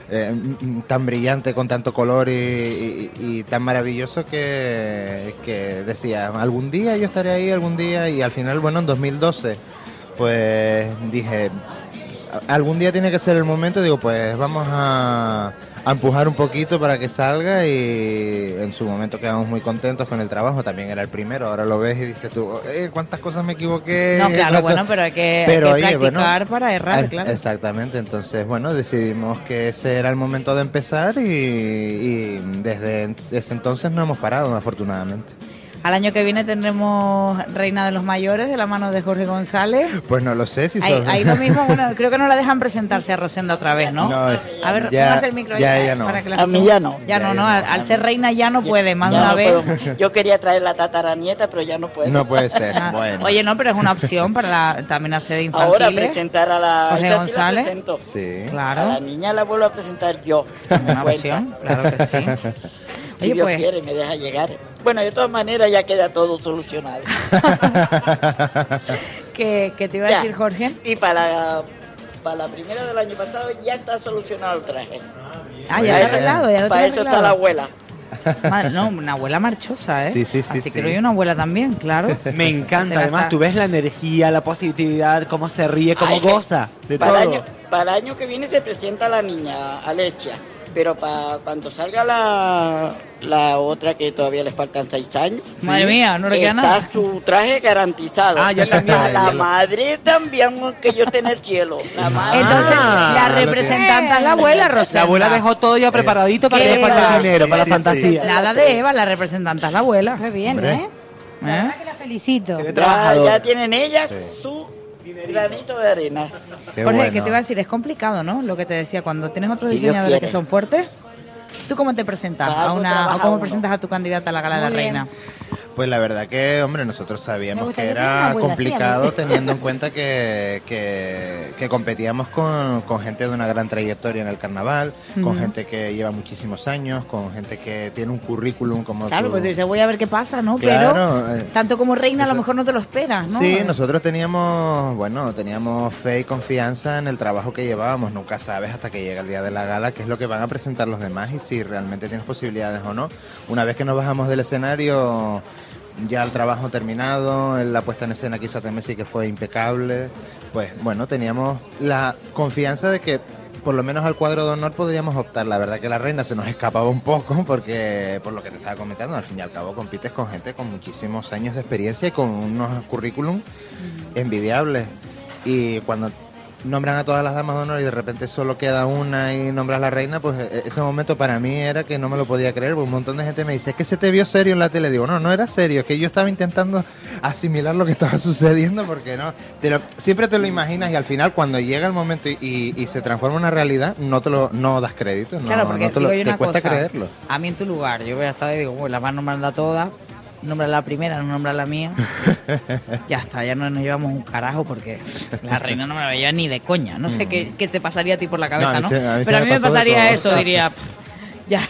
eh, m- m- tan brillante, con tanto color y, y- y tan maravilloso que, que decía, algún día yo estaré ahí, algún día, y al final, bueno, en 2012, pues dije, "A- algún día tiene que ser el momento, digo, pues vamos a, a empujar un poquito para que salga y en su momento quedamos muy contentos con el trabajo, también era el primero, ahora lo ves y dices tú, eh, cuántas cosas me equivoqué. No, claro, bueno, pero hay que, hay Pero, que oye, bueno, practicar para errar, claro. Exactamente, entonces bueno, decidimos que ese era el momento de empezar y, y desde ese entonces no hemos parado, afortunadamente. Al año que viene tendremos Reina de los Mayores de la mano de Jorge González. Pues no lo sé si Ahí, sos- ahí lo mismo, bueno, creo que no la dejan presentarse a Rosenda otra vez, ¿no? No, a ver, ya- el micro ahí ya para- ella no. para que la A mí ya no. Ya, Ya no, no, no. al, al ser reina ya no puede, más de Ya una no vez. puedo. Yo quería traer la tataranieta, pero ya no puedo. No puede ser, Ah, bueno. Oye, no, pero es una opción para la, también hacer de infantiles. Ahora presentar a la Jorge esta sí la González. Sí. Claro. A la niña la vuelvo a presentar yo. Una opción, claro que sí. Si Oye, Dios pues- quiere, me deja llegar. Bueno, de todas maneras ya queda todo solucionado. ¿Qué, qué te iba a Ya. decir, Jorge? Y para la, para la primera del año pasado ya está solucionado el traje. Ah, ya está arreglado, ya lo Para tiene eso está la abuela. Madre, no, una abuela marchosa, ¿eh? Sí, sí, sí, Así que sí. hay una abuela también, claro. Me encanta, además tú ves la energía, la positividad, cómo se ríe, cómo Ay, goza de para, todo. año, para el año que viene se presenta la niña Alessia, pero para cuando salga la, la otra que todavía le faltan seis años. Madre mía, no le queda está nada. su traje garantizado. Ah, ya también, a la madre también que yo tener cielo. La madre. Entonces, Ah, la representante es la abuela Rosenda. La abuela dejó todo ya preparadito para que dinero, para sí, la sí. fantasía. Nada de Eva, la representante es la abuela. Qué bien, Hombre. ¿eh? La ¿Eh? verdad que la felicito. Ya, ya tienen ellas Sí. su granito de arena. Qué Jorge, bueno. que te iba a decir, es complicado, ¿no? Lo que te decía, cuando tienes otros Si diseñadores que son fuertes, ¿tú cómo te presentas a Algo una, o cómo uno. presentas a tu candidata a la gala de la bien. reina? Pues la verdad que, hombre, nosotros sabíamos que era complicado teniendo en cuenta que, que, que competíamos con, con gente de una gran trayectoria en el carnaval, con gente que lleva muchísimos años, con gente que tiene un currículum como Claro, tú. pues dices, voy a ver qué pasa, ¿no? Claro, Pero eh, tanto como reina a lo mejor no te lo esperas, ¿no? Sí, nosotros teníamos, bueno, teníamos fe y confianza en el trabajo que llevábamos. Nunca sabes hasta que llega el día de la gala qué es lo que van a presentar los demás y si realmente tienes posibilidades o no. Una vez que nos bajamos del escenario, ya el trabajo terminado, la puesta en escena quizá también sí que fue impecable. Pues bueno, teníamos la confianza de que por lo menos al cuadro de honor podríamos optar. La verdad que la reina se nos escapaba un poco porque, por lo que te estaba comentando, al fin y al cabo compites con gente con muchísimos años de experiencia y con unos currículum envidiables. Y cuando nombran a todas las damas de honor y de repente solo queda una y nombras a la reina, pues e- ese momento para mí era que no me lo podía creer. porque un montón de gente me dice, es que se te vio serio en la tele. Digo, no, no era serio, es que yo estaba intentando asimilar lo que estaba sucediendo porque no, te lo- siempre te lo imaginas y al final cuando llega el momento y, y- y se transforma en una realidad, no te lo no das crédito, no, Claro, porque no te, lo- digo te cuesta cosa, creerlo. A mí en tu lugar, yo voy a estar y digo, bueno, las van nombrando a todas, nombra la primera, no nombra la mía. ya está, ya no nos llevamos un carajo porque la reina no me la veía ni de coña. No sé qué, qué te pasaría a ti por la cabeza, Mm. No, a ¿no? mí se- a mí se Pero a mí me pasaría eso, diría, "Pff, ya,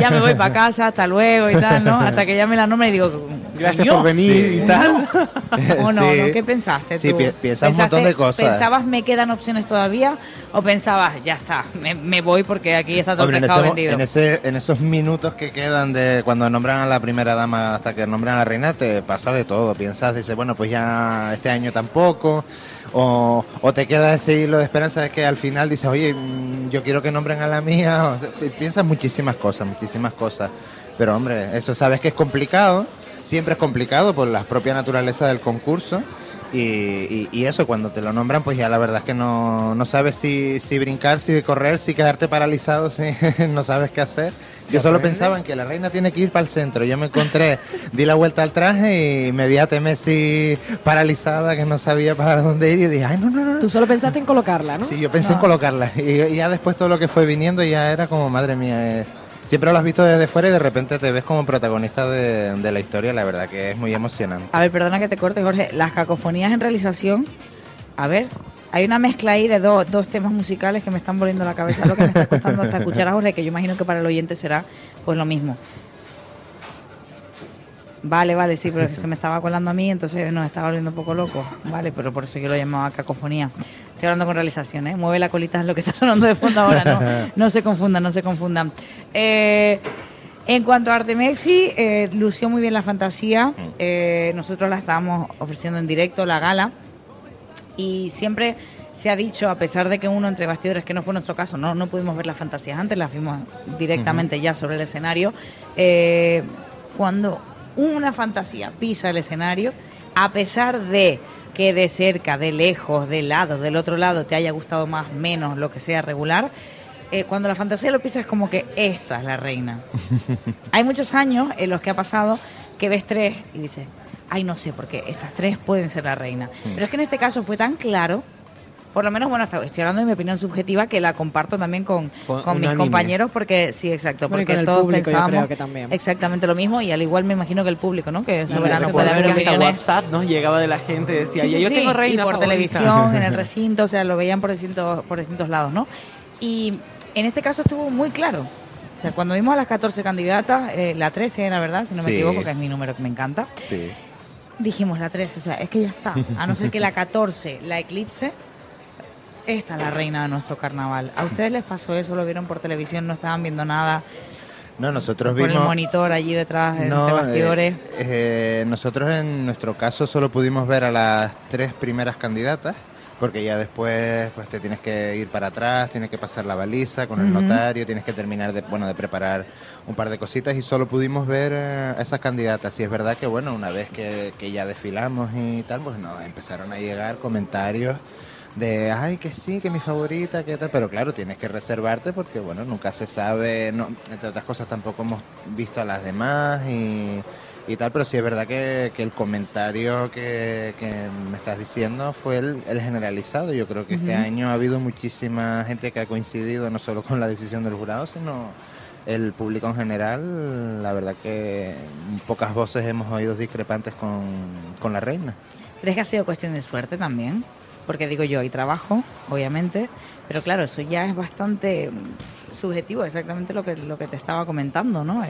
ya me voy para casa, hasta luego y tal, ¿no? Hasta que ya me la nombre y digo, Gracias "Coño". por venir Sí. y tal. ¿O no, Sí. no? ¿Qué pensaste Sí, tú? pi- piensas un montón ¿Pensaste- de cosas. ¿Pensabas me quedan opciones todavía? ¿O pensabas, ya está, me, me voy porque aquí está todo el Hombre, en, pescado ese- vendido? en ese- en esos minutos que quedan de cuando nombran a la primera dama hasta que nombran a la reina, te pasa de todo. Piensas, dices, bueno, pues ya este año tampoco. O, o te queda ese hilo de esperanza de que al final dices, oye, mm, yo quiero que nombren a la mía. O sea, pi- piensas muchísimas cosas, muchísimas cosas. Pero hombre, eso sabes que es complicado. Siempre es complicado por la propia naturaleza del concurso. Y, y- y eso, cuando te lo nombran, pues ya la verdad es que no, no sabes si, si brincar, si correr, si quedarte paralizado, si no sabes qué hacer. Yo solo pensaba en que la reina tiene que ir para el centro. Yo me encontré, di la vuelta al traje y me vi a Temesi paralizada, que no sabía para dónde ir. Y dije, ay, no, no, no. Tú solo pensaste en colocarla, ¿no? Sí, yo pensé en colocarla. Y, y ya después todo lo que fue viniendo ya era como, madre mía, eh, siempre lo has visto desde fuera y de repente te ves como protagonista de, de la historia. La verdad que es muy emocionante. A ver, perdona que te corte, Jorge. Las cacofonías en realización, a ver, hay una mezcla ahí de dos, dos temas musicales que me están volviendo la cabeza, lo que me está costando hasta escuchar a Jorge, que yo imagino que para el oyente será pues lo mismo. Vale, vale, sí, pero es que se me estaba colando a mí, entonces nos estaba volviendo un poco loco. Vale, pero por eso yo lo llamaba cacofonía. Estoy hablando con realización, ¿eh? Mueve la colita, es lo que está sonando de fondo ahora, no, no se confundan, no se confundan. Eh, en cuanto a Artemexi, eh, lució muy bien la fantasía. Eh, nosotros la estábamos ofreciendo en directo, la gala. Y siempre se ha dicho, a pesar de que uno entre bastidores, que no fue nuestro caso, no, no pudimos ver las fantasías antes, las vimos directamente ya sobre el escenario. eh, cuando una fantasía pisa el escenario, a pesar de que de cerca, de lejos, de lado, del otro lado te haya gustado más, menos, lo que sea regular, eh, cuando la fantasía lo pisa es como que esta es la reina. Hay muchos años en los que ha pasado que ves tres y dices, ay, no sé, porque estas tres pueden ser la reina. Pero es que en este caso fue tan claro, por lo menos, bueno, hasta- estoy hablando de mi opinión subjetiva, que la comparto también con, con mis compañeros, porque sí, exacto, Bueno, porque con el todos público yo pensábamos creo que también. exactamente lo mismo y al igual me imagino que el público, ¿no? Que soberano no, puede haber opiniones. WhatsApp nos llegaba de la gente decía, Sí, "Ya, sí, yo sí, tengo reina y por favorita". televisión, en el recinto, o sea, lo veían por distintos, por distintos lados, ¿no? Y en este caso estuvo muy claro. O sea, cuando vimos a las 14 candidatas, eh, la 13 era verdad, si no me Sí. equivoco, que es mi número que me encanta, Sí. dijimos la 13, o sea, es que ya está. A no ser que la 14 la eclipse, esta es la reina de nuestro carnaval. ¿A ustedes les pasó eso? ¿Lo vieron por televisión? ¿No estaban viendo nada? No, nosotros Por el vimos... monitor allí detrás, entre No, bastidores. eh, eh, nosotros en nuestro caso solo pudimos ver a las tres primeras candidatas, porque ya después pues te tienes que ir para atrás, tienes que pasar la baliza con el notario, tienes que terminar de, bueno, de preparar un par de cositas y solo pudimos ver eh, a esas candidatas. Y es verdad que bueno, una vez que, que ya desfilamos y tal, pues nos empezaron a llegar comentarios de ay que sí, que mi favorita, que tal, pero claro, tienes que reservarte porque bueno, nunca se sabe, no, entre otras cosas tampoco hemos visto a las demás y, y tal, pero sí es verdad que, que el comentario que, que me estás diciendo fue el, el generalizado. Yo creo que este año ha habido muchísima gente que ha coincidido no solo con la decisión del jurado, sino el público en general. La verdad que pocas voces hemos oído discrepantes con, con la reina. ¿Crees que ha sido cuestión de suerte también? Porque digo yo, hay trabajo, obviamente, pero claro, eso ya es bastante mm, subjetivo, exactamente lo que, lo que te estaba comentando, ¿no?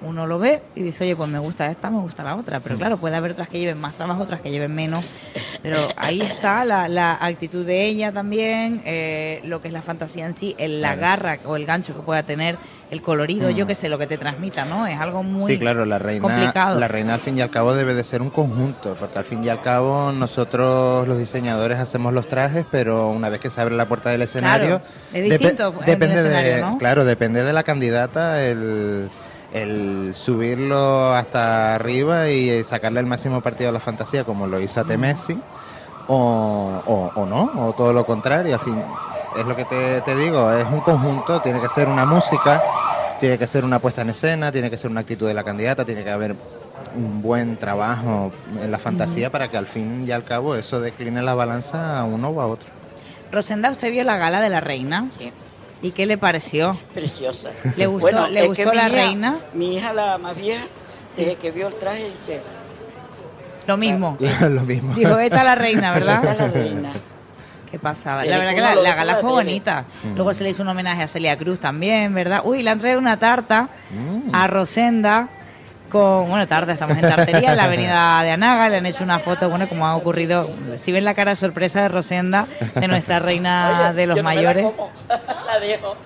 Uno lo ve y dice, oye, pues me gusta esta, me gusta la otra, pero claro, puede haber otras que lleven más trabajo, otras que lleven menos, pero ahí está la, la actitud de ella también, eh, lo que es la fantasía en sí, el, la garra o el gancho que pueda tener, el colorido, Mm. yo qué sé, lo que te transmita, ¿no? Es algo muy sí, claro, la reina, complicado. la reina al fin y al cabo debe de ser un conjunto, porque al fin y al cabo nosotros los diseñadores hacemos los trajes, pero una vez que se abre la puerta del escenario, es distinto el depende escenario, de, ¿no? claro, depende de la candidata el, el subirlo hasta arriba y sacarle el máximo partido a la fantasía, como lo hizo a Temesi, o, o, o no, o todo lo contrario, al fin es lo que te, te digo, es un conjunto, tiene que ser una música, tiene que ser una puesta en escena, tiene que ser una actitud de la candidata, tiene que haber un buen trabajo en la fantasía Ujú. para que al fin y al cabo eso decline la balanza a uno o a otro. Rosenda, ¿usted vio la gala de la reina? Sí. ¿Y qué le pareció? Preciosa. ¿Le gustó, Bueno, ¿le gustó la mi hija- reina? Mi hija, la más vieja, desde que vio el traje, dice... Lo mismo. lo mismo. Dijo, esta es la reina, ¿verdad? Esta es la reina. Qué pasada. Sí, La verdad que la, gala fue bonita. Mm. Luego se le hizo un homenaje a Celia Cruz también, ¿verdad? Uy, le han traído una tarta Mm. a Rosenda con, bueno, tarde, estamos en tartería, en la avenida de Anaga, le han hecho una foto, bueno, como ha ocurrido, si ven la cara de sorpresa de Rosenda, de nuestra reina de los yo no me la mayores. como. la dejo.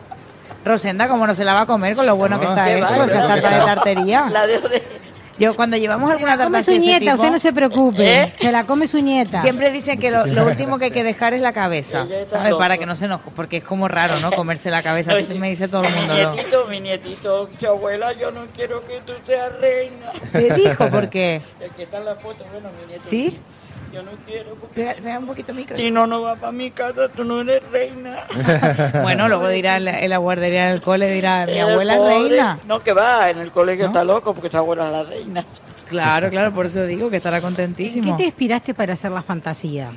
Rosenda, ¿cómo no se la va a comer con lo bueno que No, está esto? tarta que de tartería. La dejo de... Yo cuando llevamos alguna tarta Come su nieta, tipo, usted no se preocupe. ¿Eh? Se la come su nieta. Siempre dicen que lo, lo último que hay que dejar es la cabeza, ¿sabes? Para que no se nos... Porque es como raro, ¿no? Comerse la cabeza, así me dice todo el Mi mundo. ¿no? nietito, mi nietito, mi abuela, yo no quiero que tú seas reina. ¿Qué dijo? ¿Por qué? El que está en la foto, bueno, mi nieto. ¿Sí? Yo no quiero, porque pega un poquito micro. si no, no va para mi casa, tú no eres reina. Bueno, luego dirá en la, en la guardería del cole, dirá, mi El abuela es reina. No, que va, en el colegio ¿No? está loco porque su abuela es la reina. Claro, claro, por eso digo que estará ¿En qué contentísimo. te inspiraste para hacer la fantasía?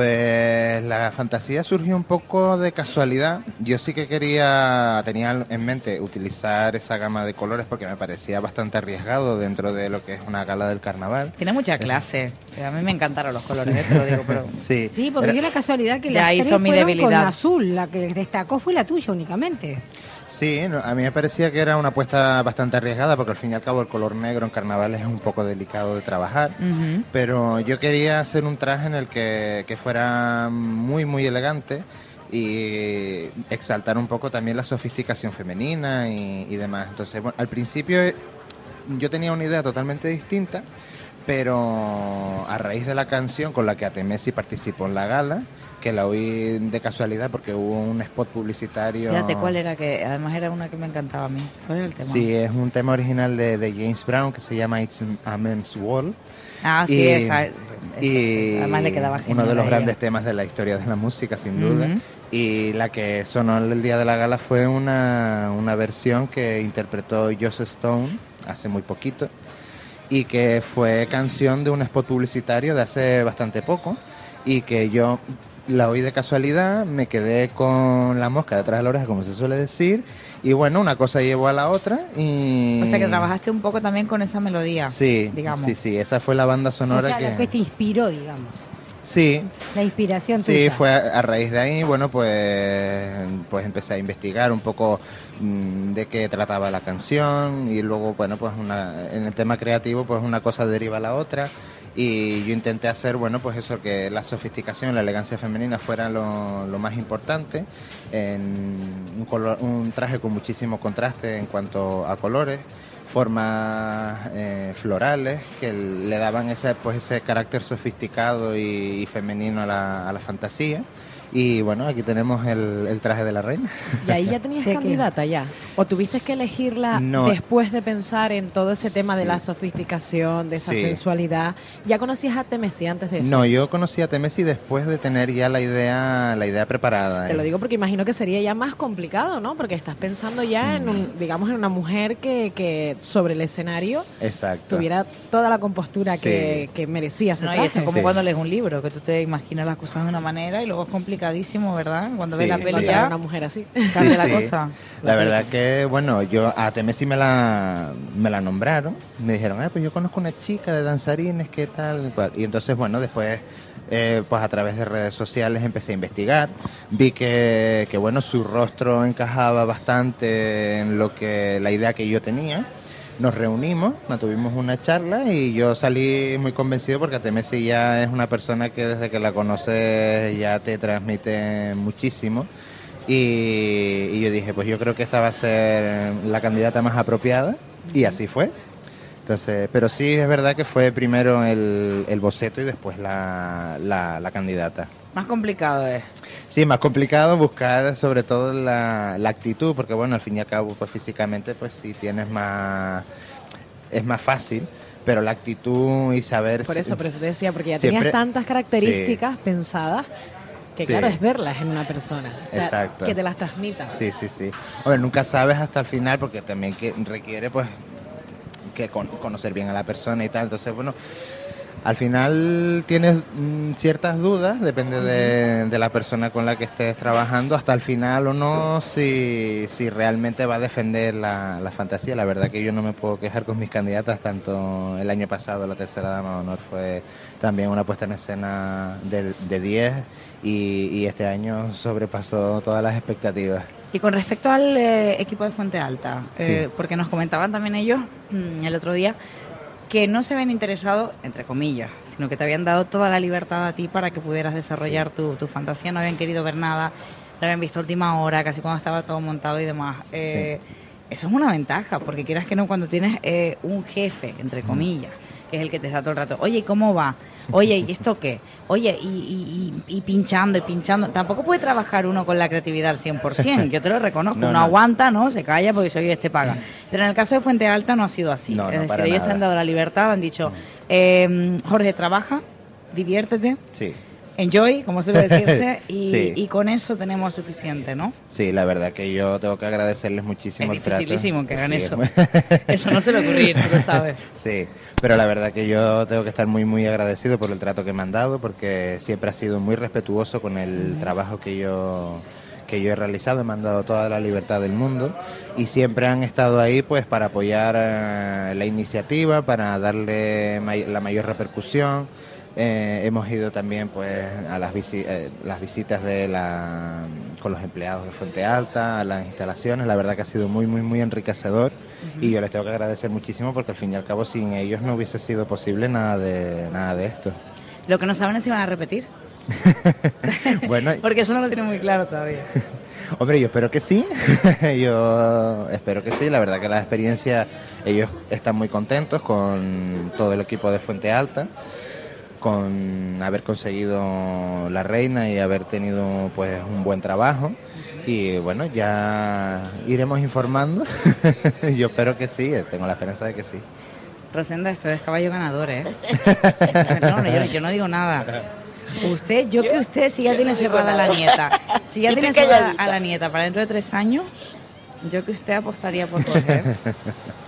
Pues la fantasía surgió un poco de casualidad. Yo sí que quería, tenía en mente utilizar esa gama de colores porque me parecía bastante arriesgado dentro de lo que es una gala del carnaval. Tiene mucha clase. A mí me encantaron los colores, ¿eh? te lo digo, pero... Sí, Sí, porque Era- dio la casualidad que las hizo mi debilidad. con azul. La que destacó fue la tuya únicamente. Sí, a mí me parecía que era una apuesta bastante arriesgada porque al fin y al cabo el color negro en carnaval es un poco delicado de trabajar. Pero yo quería hacer un traje en el que, que fuera muy, muy elegante y exaltar un poco también la sofisticación femenina y, y demás. Entonces, bueno, al principio eh, yo tenía una idea totalmente distinta, pero a raíz de la canción con la que Atemesi participó en la gala, que la oí de casualidad porque hubo un spot publicitario. Fíjate cuál era, que además era una que me encantaba a mí. ¿Cuál era el tema? Sí, es un tema original de, de James Brown que se llama It's a Men's Wall. Ah, sí, Y- esa, esa- y además le quedaba uno genial de los grandes temas de la historia de la música, sin duda. Y la que sonó el día de la gala fue una, una versión que interpretó Joss Stone hace muy poquito y que fue canción de un spot publicitario de hace bastante poco y que yo la oí de casualidad, me quedé con la mosca detrás de la oreja, como se suele decir, y bueno, una cosa llevó a la otra y... O sea que trabajaste un poco también con esa melodía. Sí, digamos. sí, sí, esa fue la banda O sonora sea, que... lo que te inspiró, digamos. Sí, La inspiración Sí, tuya. fue a, a raíz de ahí, bueno, pues, pues empecé a investigar un poco mm, de qué trataba la canción y luego, bueno, pues una, en el tema creativo, pues una cosa deriva a la otra y yo intenté hacer, bueno, pues eso, que la sofisticación, la elegancia femenina fuera lo, más importante, en un traje con muchísimo contraste en cuanto a colores, formas eh, florales que le daban ese, pues ese carácter sofisticado y, y femenino a la, a la fantasía. Y bueno, aquí tenemos el, el traje de la reina. ¿Y ahí ya tenías candidata ya? ¿O tuviste que elegirla No. después de pensar en todo ese tema de la sofisticación, de esa Sí. sensualidad? ¿Ya conocías a Temesi antes de eso? No, yo conocí a Temesi después de tener ya la idea, la idea preparada. Te lo digo porque imagino que sería ya más complicado, ¿no? Porque estás pensando ya en, un, digamos, en una mujer que, que sobre el escenario Exacto. tuviera toda la compostura Sí. que, que merecía No, y esto es como Sí. cuando lees un libro, que tú te imaginas las cosas de una manera y luego es complicadísimo, ¿verdad? Cuando ves Sí, la sí. peli ya una mujer así. cambia Sí, la sí. cosa. La verdad que, bueno, yo a Temesi me la, me la nombraron. Me dijeron, ah, pues yo conozco una chica de danzarines, ¿qué tal? Y entonces, bueno, después, eh, pues a través de redes sociales empecé a investigar. Vi que, que, bueno, su rostro encajaba bastante en lo que, la idea que yo tenía. Nos reunimos, mantuvimos una charla y yo salí muy convencido porque Temesi ya es una persona que desde que la conoces ya te transmite muchísimo. Y, y yo dije, pues yo creo que esta va a ser la candidata más apropiada y así fue. Entonces, pero sí es verdad que fue primero el, el boceto y después la, la, la candidata. Más complicado es. Sí, más complicado buscar sobre todo la, la actitud, porque bueno, al fin y al cabo, pues físicamente, pues sí tienes más, es más fácil, pero la actitud y saber... Por eso, por eso te decía, porque ya Siempre- tenías tantas características pensadas que Sí. claro, es verlas en una persona. O sea, Exacto. que te las transmita. Sí, sí, sí. Hombre, nunca sabes hasta el final porque también que requiere pues que con- conocer bien a la persona y tal. Entonces, bueno, al final tienes mm, ciertas dudas, depende de, de la persona con la que estés trabajando, hasta el final o no, si, si realmente va a defender la, la fantasía. La verdad que yo no me puedo quejar con mis candidatas, tanto el año pasado la tercera dama de honor fue también una puesta en escena de, de 10 y, y este año sobrepasó todas las expectativas. Y con respecto al eh, equipo de Fuente Alta, eh, Sí. porque nos comentaban también ellos mm, el otro día que no se ven interesados, entre comillas, sino que te habían dado toda la libertad a ti para que pudieras desarrollar tu, tu fantasía, no habían querido ver nada, lo habían visto a última hora, casi cuando estaba todo montado y demás. Eh, Eso es una ventaja, porque quieras que no, cuando tienes eh, un jefe, entre comillas, que es el que te da todo el rato, oye, ¿y cómo va? Oye, ¿y esto qué? Oye, y, y- y- y pinchando y pinchando. Tampoco puede trabajar uno con la creatividad al 100%, yo te lo reconozco. No, uno no. aguanta, ¿no? Se calla porque soy este paga. Pero en el caso de Fuente Alta no ha sido así. No, es no, decir, ellos te han dado la libertad, han dicho, eh, Jorge, trabaja, diviértete, Sí. Enjoy, como suele decirse, y, Sí. y con eso tenemos suficiente, ¿no? Sí, la verdad que yo tengo que agradecerles muchísimo Es el trato. dificilísimo que hagan Sí, eso. es muy- Eso no se le ocurrir, tú lo sabes. Sí, pero la verdad que yo tengo que estar muy muy agradecido por el trato que me han dado porque siempre ha sido muy respetuoso con el trabajo que yo que yo he realizado, me han dado toda la libertad del mundo y siempre han estado ahí pues para apoyar eh, la iniciativa, para darle may- la mayor repercusión. Eh, hemos ido también pues a las, visi- eh, las visitas de la, con los empleados de Fuente Alta, a las instalaciones, la verdad que ha sido muy muy muy enriquecedor y yo les tengo que agradecer muchísimo porque al fin y al cabo sin ellos no hubiese sido posible nada de nada de esto. Lo que no saben es si van a repetir, Bueno, porque eso no lo tienen muy claro todavía. Hombre, yo espero que sí. yo espero que sí. La verdad que la experiencia, ellos están muy contentos con todo el equipo de Fuente Alta, con haber conseguido la reina y haber tenido pues un buen trabajo. Y bueno, ya iremos informando. yo espero que sí, tengo la esperanza de que sí. Rosenda, esto es caballo ganador, ¿eh? No, no, yo, yo no digo nada. Usted, yo que usted, si ya tiene cerrada a la nieta, si ya tiene cerrada a la nieta para dentro de tres años, yo que usted apostaría por Jorge.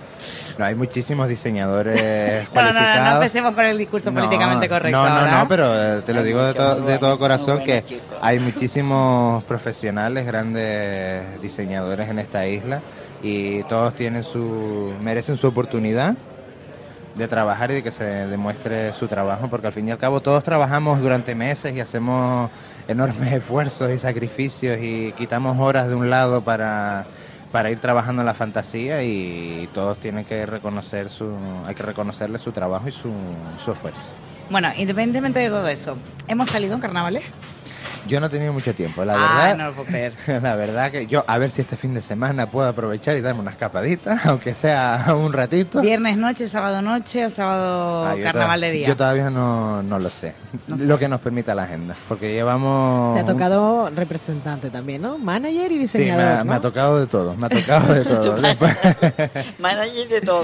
Hay muchísimos diseñadores Bueno, no, no, no cualificados. empecemos con el discurso políticamente correcto. No, no, ahora. no, pero eh, te lo digo de, to- de todo corazón que hay muchísimos profesionales, grandes diseñadores en esta isla y todos tienen su merecen su oportunidad de trabajar y de que se demuestre su trabajo, porque al fin y al cabo todos trabajamos durante meses y hacemos enormes esfuerzos y sacrificios y quitamos horas de un lado para, para ir trabajando en la fantasía y todos tienen que reconocer su, hay que reconocerle su trabajo y su, su esfuerzo. Bueno, independientemente de todo eso, ¿hemos salido en carnavales? Yo no he tenido mucho tiempo, la Ah, verdad. no lo puedo creer. La verdad que yo, a ver si este fin de semana puedo aprovechar y darme una escapadita, aunque sea un ratito. ¿Viernes noche, sábado noche o sábado Ah, carnaval de día? Yo todavía no, no lo sé. lo que nos permita la agenda. Porque llevamos. Te ha tocado representante también, ¿no? Manager y Sí, me diseñador. ha, ¿no? me ha tocado de todo. Me ha tocado de todo. Después- Manager de todo.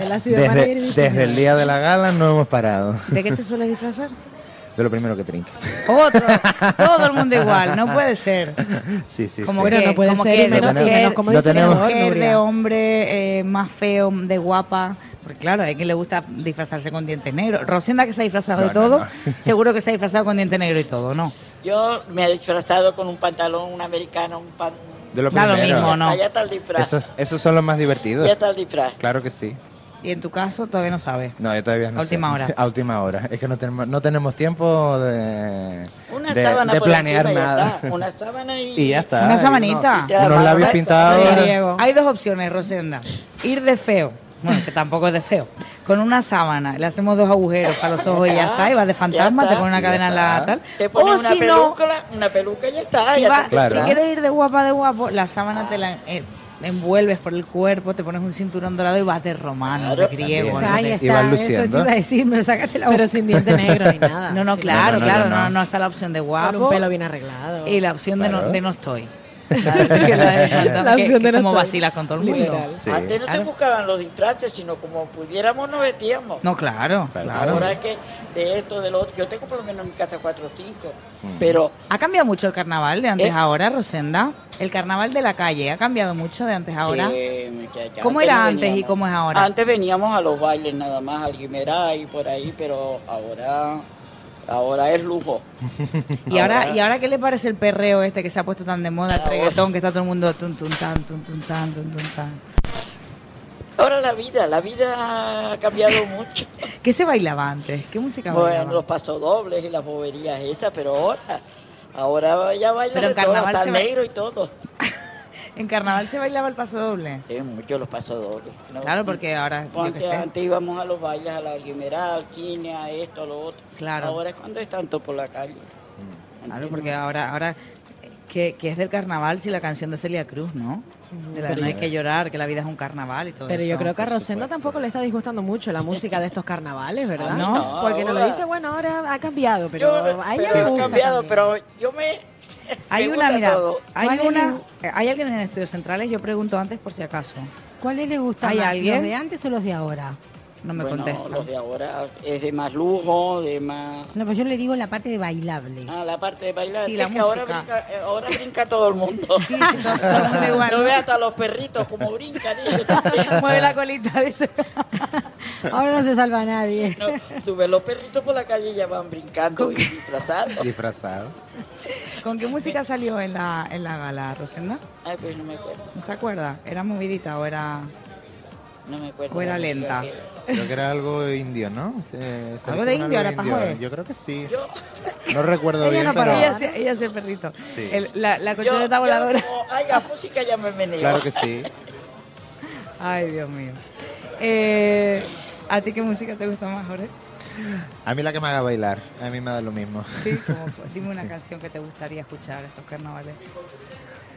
Él ha sido manager y desde, diseñador. desde el día de la gala no hemos parado. ¿De qué te sueles disfrazar? De lo primero que trinque. Otro, todo el mundo igual, no puede ser. Sí, sí. Como sí. que, no puede como ser, que menos- mujer, menos como de mujer, de hombre, eh, más feo, de guapa. Porque claro, hay quien le gusta disfrazarse con dientes negros. Rosenda que se ha disfrazado No, de no, todo, no. seguro que se ha disfrazado con dientes negros y todo, ¿no? Yo me he disfrazado con un pantalón, un americano, un pan... De lo Da lo primero. mismo, ¿no? Ya está el disfraz. Esos, esos son los más divertidos. Ya está el disfraz. Claro que sí. Y en tu caso todavía no sabes. No, yo todavía no A última sé. hora. A última hora. Es que no tenemos, no tenemos tiempo de, Una de, sábana de planear encima y ya nada. está. Una sábana y... Y ya está. Una y sabanita. Unos labios pintados. Hay dos opciones, Rosenda. Ir de feo, bueno, que tampoco es de feo, con una sábana, le hacemos dos agujeros para los ojos y ya está, y vas de fantasma, te pones una cadena en la tal. Te pones O una si no, peluca, una peluca y ya está. si, ya va- está. Claro. si quieres ir de guapa de guapo, la sábana te la eh, envuelves por el cuerpo, te pones un cinturón dorado y vas de romano, Claro, de griego. ¿no? Ay, Y esa, vas eso te iba a decir, me lo sacaste la Pero boca. sin diente negro ni nada. No, no, Sí, claro, no, no, claro, no, no, no. no está la opción de Con guapo un pelo bien arreglado. y la opción de, no, de no estoy. Que la La que- que como vacilas con todo el mundo. Sí. Antes no te buscaban los disfraces, sino como pudiéramos nos vestíamos. No, claro. Ahora es que de esto, de lo otro, yo tengo por lo menos en mi casa cuatro o cinco, Mm. pero ¿Ha cambiado mucho el carnaval de antes ¿Eh? a ahora, Rosenda? El carnaval de la calle, ¿ha cambiado mucho de antes a ahora? Sí, muchacha, ¿Cómo antes era no antes y cómo es ahora? Antes veníamos a los bailes nada más, al Guimerá y por ahí, pero ahora, ahora es lujo. ¿Y ahora, ahora- ¿Y ahora qué le parece el perreo este que se ha puesto tan de moda, el Ahora- reggaetón, que está todo el mundo tun, tun, tan, tun, tun, tan, tun, tun, tan? Ahora la vida, la vida ha cambiado mucho. ¿Qué se bailaba antes? ¿Qué música Bueno, bailaba? los pasodobles y las boberías esas, pero ahora, ahora ya baila Pero en de todo, carnaval hasta se el negro y todo. ¿En carnaval se bailaba el paso doble? Sí, mucho los pasodobles. ¿no? Claro, porque ahora, Antes, íbamos a los bailes, a la Guimerá, al cine, a esto, a lo otro. Claro. Ahora es cuando es tanto por la calle. Claro, porque ahora, ahora que, que es del carnaval, si la canción de Celia Cruz, ¿no? De la Pero no hay que llorar, que la vida es un carnaval y todo Pero eso. yo creo que a Rosendo tampoco le está disgustando mucho la música de estos carnavales, ¿verdad? A mí no, Porque nos lo ahora- dice, bueno, ahora ha cambiado, pero Yo- a ella pero le ha gusta cambiado, también. pero yo me... Hay una, mira, todo. hay ¿Cuál es una, el- hay alguien en estudios centrales, yo pregunto antes por si acaso. ¿Cuáles le gustan ¿Hay más, alguien? los de antes o los de ahora? No me bueno, contesta. los de ahora es de más lujo, de más... No, pues yo le digo la parte de bailable. Ah, la parte de bailar. Sí, es la que ahora música. brinca, eh, ahora brinca todo el mundo. Sí, sí, todo, todo el mundo igual. ¿no? ve hasta los perritos como brincan ellos también. Mueve la colita, dice. Ahora no se salva nadie. No, tú ves los perritos por la calle y ya van brincando y disfrazados. Disfrazado. ¿Con qué música salió en la, en la gala, Rosenda? Ay, pues no me acuerdo. ¿No se acuerda? ¿Era movidita o era...? No me acuerdo. O era lenta. que- Creo que era algo indio, ¿no? Eh, se ¿Algo de indio, joder? Yo creo que sí. Yo, No recuerdo Ella bien, no pero... Ella, hace- ella hace perrito. Sí. El- la, la colchoneta voladora. como haya música ya me meneo. Claro que sí. Ay, Dios mío. Eh, ¿A ti qué música te gusta más, Jorge? A mí la que me haga bailar, a mí me da lo mismo. Sí, como, dime una canción que te gustaría escuchar estos carnavales.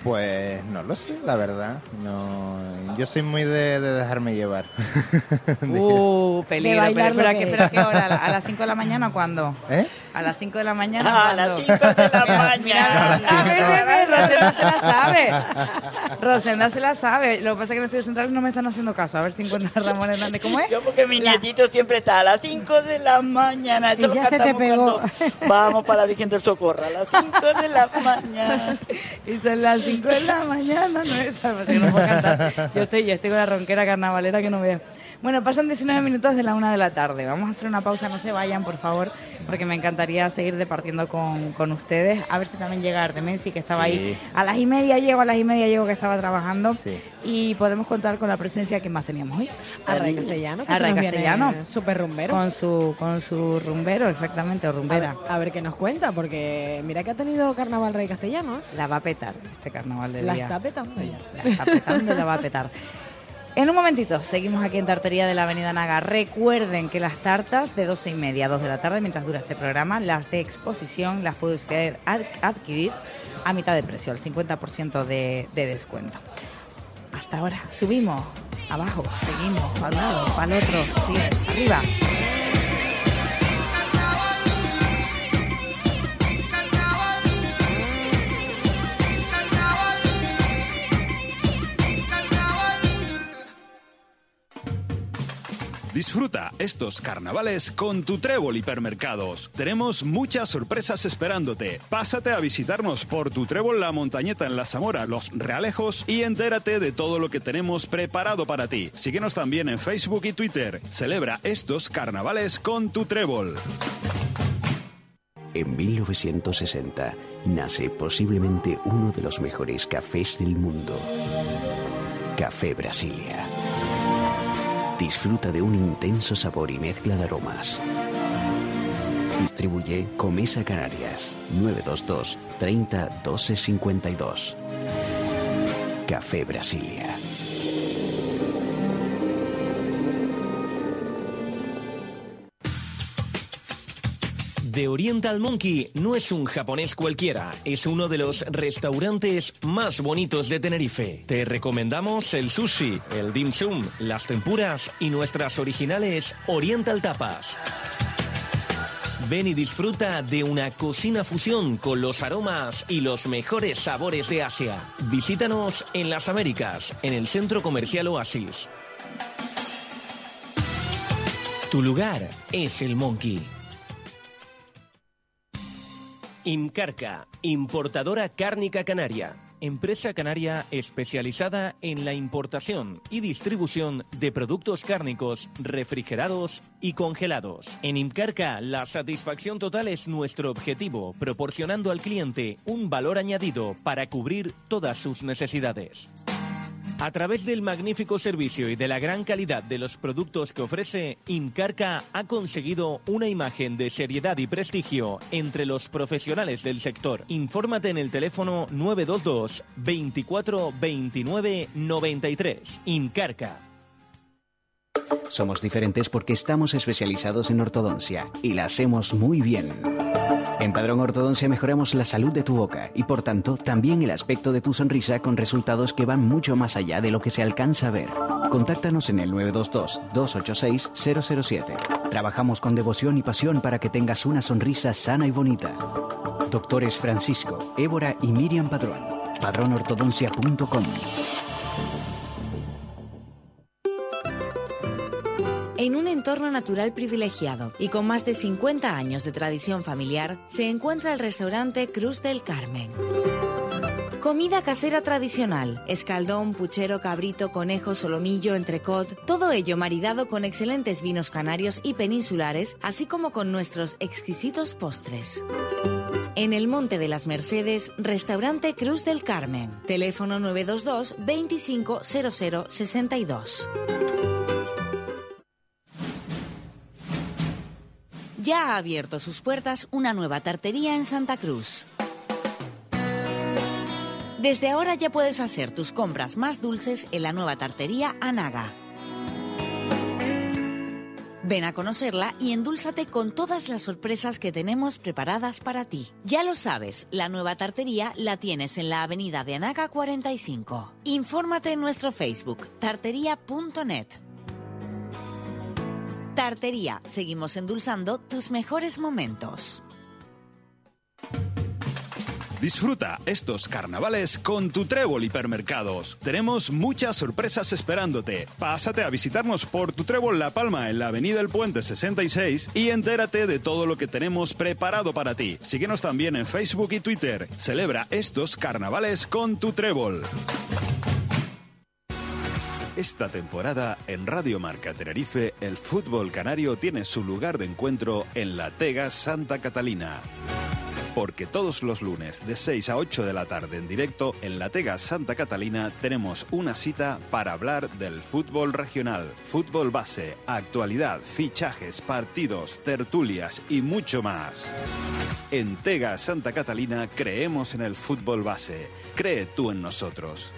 Pues no lo sé, la verdad. No, yo soy muy de, de dejarme llevar. De- Uh, peligro. De bailar pero, pero, ¿a qué, que pero a qué hora? ¿A la- ¿A las 5 de la mañana o cuándo? ¿Eh? A las 5 de la mañana. Ah, a las 5 de la mañana. Rosenda, ve, ve, ve, Rosenda se la sabe. Rosenda se la sabe. Lo que pasa es que en el estudio central no me están haciendo caso. A ver si encuentra Ramón Hernández. ¿Cómo es? Yo porque mi La- nietito siempre está a las 5 de la mañana. Eso Y ya se te pegó. cuando Vamos para la Virgen del Socorro a las 5 de la mañana. Y son las 5 de la mañana, no es no puedo cantar. Yo estoy, yo estoy con la ronquera carnavalera que no veo. Bueno, pasan 19 minutos de la una de la tarde. Vamos a hacer una pausa, no se vayan, por favor, porque me encantaría seguir departiendo con, con ustedes. A ver si también llega Artemesi, que estaba ahí. A las y media llego, a las y media llego que estaba trabajando. Sí. Y podemos contar con la presencia que más teníamos hoy. A Ray Castellano, que A se Ray nos viene Castellano. súper rumbero. Con su, con su rumbero, exactamente, o A ver, rumbera. a ver qué nos cuenta, porque mira que ha tenido carnaval Rey Castellano, ¿eh? La va a petar este carnaval de La día. está petando ya. La está petando y la va a petar. En un momentito, seguimos aquí en Tartería de la Avenida Naga. Recuerden que las tartas de 12 y media a 2 de la tarde, mientras dura este programa, las de exposición las puede usted ad- adquirir a mitad de precio, al 50% de, de descuento. Hasta ahora, subimos, abajo, seguimos, para un lado, para el otro, sigue, arriba. Disfruta estos carnavales con tu Trébol Hipermercados. Tenemos muchas sorpresas esperándote. Pásate a visitarnos por tu Trébol La Montañeta en La Zamora, Los Realejos y entérate de todo lo que tenemos preparado para ti. Síguenos también en Facebook y Twitter. Celebra estos carnavales con tu Trébol. En 1960 nace posiblemente uno de los mejores cafés del mundo. Café Brasilia. Disfruta de un intenso sabor y mezcla de aromas. Distribuye Comesa Canarias 922 30 12 52. Café Brasilia. The Oriental Monkey no es un japonés cualquiera, es uno de los restaurantes más bonitos de Tenerife. Te recomendamos el sushi, el dim sum, las tempuras y nuestras originales Oriental Tapas. Ven y disfruta de una cocina fusión con los aromas y los mejores sabores de Asia. Visítanos en las Américas, en el Centro Comercial Oasis. Tu lugar es el Monkey. Imcarca, importadora cárnica canaria. Empresa canaria especializada en la importación y distribución de productos cárnicos refrigerados y congelados. En Imcarca, la satisfacción total es nuestro objetivo, proporcionando al cliente un valor añadido para cubrir todas sus necesidades. A través del magnífico servicio y de la gran calidad de los productos que ofrece, Imcarca ha conseguido una imagen de seriedad y prestigio entre los profesionales del sector. Infórmate en el teléfono 922 24 29 93. Imcarca. Somos diferentes porque estamos especializados en ortodoncia y la hacemos muy bien. En Padrón Ortodoncia mejoramos la salud de tu boca y por tanto también el aspecto de tu sonrisa con resultados que van mucho más allá de lo que se alcanza a ver. Contáctanos en el 922-286-007. Trabajamos con devoción y pasión para que tengas una sonrisa sana y bonita. Doctores Francisco, Évora y Miriam Padrón. Padronortodoncia.com. entorno natural privilegiado y con más de 50 años de tradición familiar, se encuentra el restaurante Cruz del Carmen. Comida casera tradicional, escaldón, puchero, cabrito, conejo, solomillo, entrecot, todo ello maridado con excelentes vinos canarios y peninsulares, así como con nuestros exquisitos postres. En el Monte de las Mercedes, Restaurante Cruz del Carmen. Teléfono 922 250062. Ya ha abierto sus puertas una nueva tartería en Santa Cruz. Desde ahora ya puedes hacer tus compras más dulces en la nueva tartería Anaga. Ven a conocerla y endúlzate con todas las sorpresas que tenemos preparadas para ti. Ya lo sabes, la nueva tartería la tienes en la avenida de Anaga 45. Infórmate en nuestro Facebook, tartería.net. Tartería, seguimos endulzando tus mejores momentos. Disfruta estos carnavales con tu Trébol Hipermercados. Tenemos muchas sorpresas esperándote. Pásate a visitarnos por tu Trébol La Palma en la Avenida El Puente 66 y entérate de todo lo que tenemos preparado para ti. Síguenos también en Facebook y Twitter. Celebra estos carnavales con tu Trébol. Esta temporada en Radio Marca Tenerife, el fútbol canario tiene su lugar de encuentro en la Tega Santa Catalina. Porque todos los lunes de 6 a 8 de la tarde en directo en la Tega Santa Catalina tenemos una cita para hablar del fútbol regional, fútbol base, actualidad, fichajes, partidos, tertulias y mucho más. En Tega Santa Catalina creemos en el fútbol base. Cree tú en nosotros.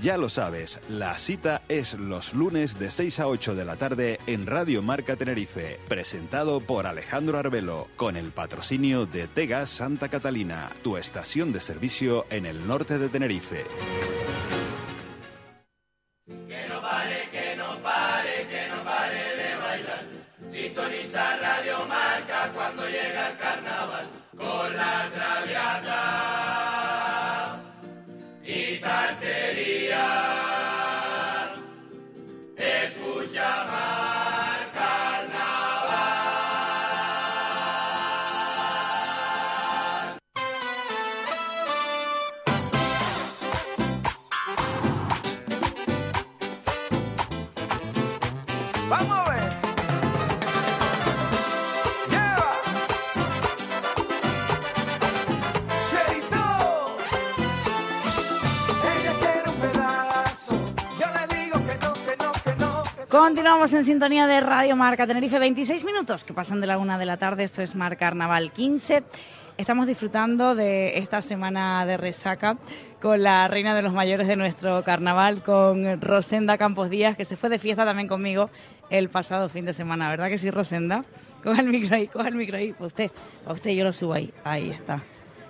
Ya lo sabes, la cita es los lunes de 6 a 8 de la tarde en Radio Marca Tenerife, presentado por Alejandro Arbelo, con el patrocinio de Tegas Santa Catalina, tu estación de servicio en el norte de Tenerife. Que no pare, que no pare, que no pare de bailar. Sintoniza Radio Marca cuando llega el carnaval con la Continuamos en sintonía de Radio Marca Tenerife, 26 minutos que pasan de la una de la tarde. Esto es Mar Carnaval 15. Estamos disfrutando de esta semana de resaca con la reina de los mayores de nuestro carnaval, con Rosenda Campos Díaz, que se fue de fiesta también conmigo el pasado fin de semana. ¿Verdad que sí, Rosenda? Coge el micro ahí, coge el micro ahí. Para usted, para usted yo lo subo ahí. Ahí está.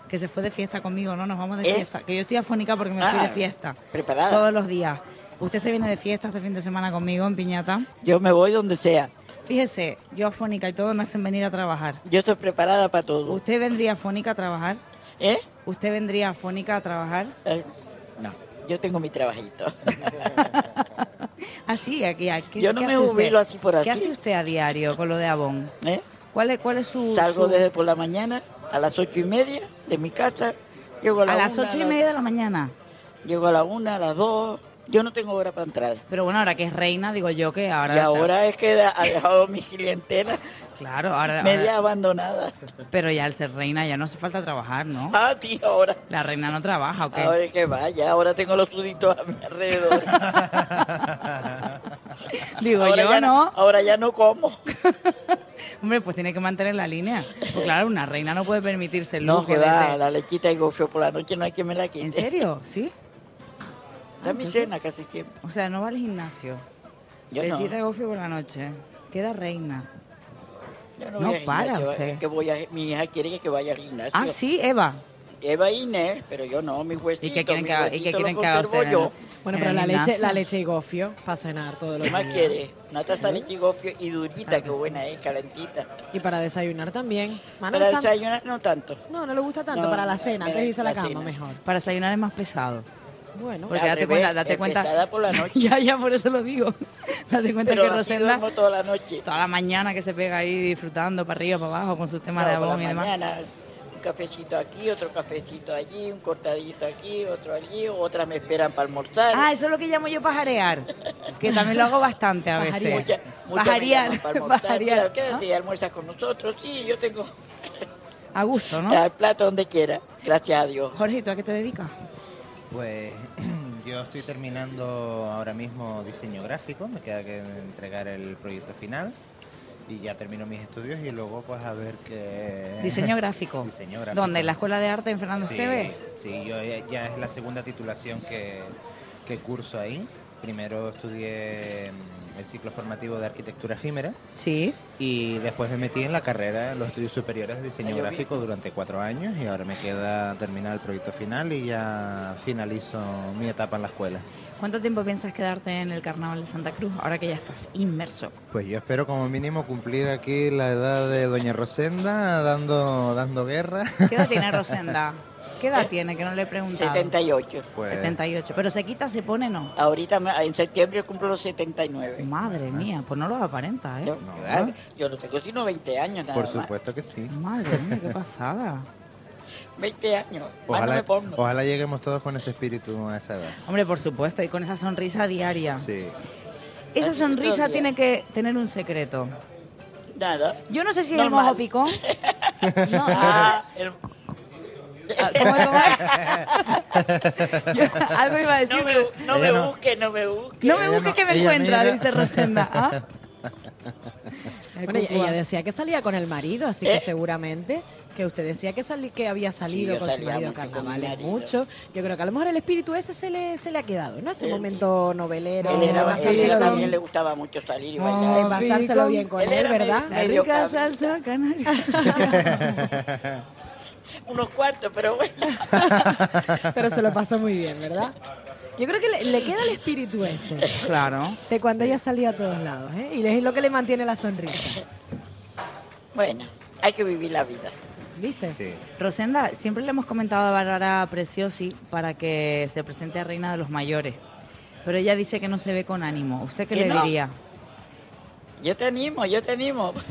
Que se fue de fiesta conmigo, ¿no? Nos vamos de ¿Eh? fiesta. Que yo estoy afónica porque me fui Ah, de fiesta. preparada. Todos los días. ¿Usted se viene de fiesta este fin de semana conmigo en Piñata? Yo me voy donde sea. Fíjese, yo afónica y todo me hacen venir a trabajar. Yo estoy preparada para todo. ¿Usted vendría afónica a trabajar? ¿Eh? ¿Usted vendría afónica a trabajar? no, yo tengo mi trabajito. Así, aquí, aquí. Yo no ¿qué me jubilo así por ¿Qué así. hace usted a diario con lo de Avon? ¿Eh? ¿Cuál es, cuál es su...? Salgo su- desde por la mañana a las ocho y media de mi casa. Llego a, A la las una, ocho y media de la mañana. Llego a la una, a las dos. Yo no tengo hora para entrar. Pero bueno, ahora que es reina, digo yo que ahora... y ahora es que ha dejado mi clientela Claro, ahora... media ahora- abandonada. Pero ya al ser reina ya no hace falta trabajar, ¿no? Ah, tío, ahora. La reina no trabaja, ¿o qué? Es que vaya, ahora tengo los suditos a mi alrededor. Digo ahora yo, ya ¿no? Ahora ya no como. Hombre, pues tiene que mantener la línea. Pues claro, una reina no puede permitirse el No, lujo que de- va, de- la lechita y gofio por la noche no hay que me la quite. ¿En serio? ¿Sí? Da mi cena casi siempre. O sea, no va al gimnasio. Yo no. De gofio por la noche. Queda reina. Yo no, No voy al para gimnasio, usted. es que voy a, mi hija quiere que vaya al gimnasio. Ah, sí, Eva. Eva y Inés, pero yo no, mis huesitos. ¿Y qué quieren mis que y qué quieren los que usted? yo. Bueno, ¿En pero la leche, la leche y gofio para cenar todos los ¿Qué más quiere? Una taza de leche y gofio y durita, que buena es, calentita. Y para desayunar también. Manuel Para San- desayunar no tanto. No, no le gusta tanto. No, para la cena, antes de irse a la, la cama, cena. mejor. Para desayunar es más pesado. Bueno, Porque date revés, cuenta, date cuenta. pesada por la noche. ya, ya, por eso lo digo. Date cuenta Pero que Rosenda, toda la noche. toda la mañana que se pega ahí disfrutando para arriba, para abajo con sus temas No, de abón y demás. mañana, un cafecito aquí, otro cafecito allí, un cortadito aquí, otro allí, otras me esperan para almorzar. Ah, eso es lo que llamo yo pajarear. Que también lo hago bastante a veces. Mucha- muchas me Pajarear, llaman para almorzar. pajarear. Mira, quédate y almuerzas con nosotros. Sí, yo tengo A gusto, ¿no? el plato donde quiera. Gracias a Dios. Jorge, ¿tú a qué te dedicas? Pues yo estoy terminando ahora mismo diseño gráfico, me queda que entregar el proyecto final y ya termino mis estudios y luego pues a ver qué... Diseño gráfico. Diseño gráfico. ¿Dónde? ¿En la Escuela de Arte en Fernando Sí, Esteves? sí, yo ya, ya es la segunda titulación que, que curso ahí. Primero estudié el ciclo formativo de arquitectura efímera. Sí. Y después me metí en la carrera en los estudios superiores de diseño gráfico durante cuatro años y ahora me queda terminar el proyecto final y ya finalizo mi etapa en la escuela. ¿Cuánto tiempo piensas quedarte en el Carnaval de Santa Cruz ahora que ya estás inmerso? Pues yo espero como mínimo cumplir aquí la edad de Doña Rosenda dando, dando guerra. ¿Qué edad tiene Rosenda? ¿Qué edad tiene? Que no le he preguntado. 78. Pues 78. Pero se quita, se pone, no. Ahorita en septiembre cumplo los 79. Madre mía, pues no lo aparenta, ¿eh? Yo, yo- yo no tengo sino 20 años nada por más. supuesto que sí. Madre mía, qué pasada. 20 años. No Ojalá, me pongo. ojalá lleguemos todos con ese espíritu a esa edad. Hombre, por supuesto, y con esa sonrisa diaria. Sí. Esa Así sonrisa tiene que tener un secreto. Nada. Yo no sé si es el mojo picón. No, Ah, el- Ah, ¿Cómo es, cómo? Yo algo iba a decir. no me, no me no. busque, no me busque. No me no- que me encuentra, mira. dice Rosenda. ¿Ah? Bueno, ella decía que salía con el marido, así ¿Eh? que seguramente que usted decía que salí, que había salido yo con su marido a carnavales mucho. Yo creo que a lo mejor el espíritu ese se le, se le ha quedado, ¿no? Ese Sí. momento novelero. Él era, él era también le gustaba mucho salir y Oh, bailar. de pasárselo bien con él, era ¿verdad? medio- medio rica salsa canaria. Unos cuantos, pero bueno. Pero se lo pasó muy bien, ¿verdad? Yo creo que le, le queda el espíritu ese. Claro. De cuando ella salía a todos lados, ¿eh? Y es lo que le mantiene la sonrisa. Bueno, hay que vivir la vida. ¿Viste? Sí. Rosenda, siempre le hemos comentado a Bárbara Preciosi para que se presente a Reina de los Mayores. Pero ella dice que no se ve con ánimo. ¿Usted qué ¿Que le no? diría? Yo te animo, yo te animo.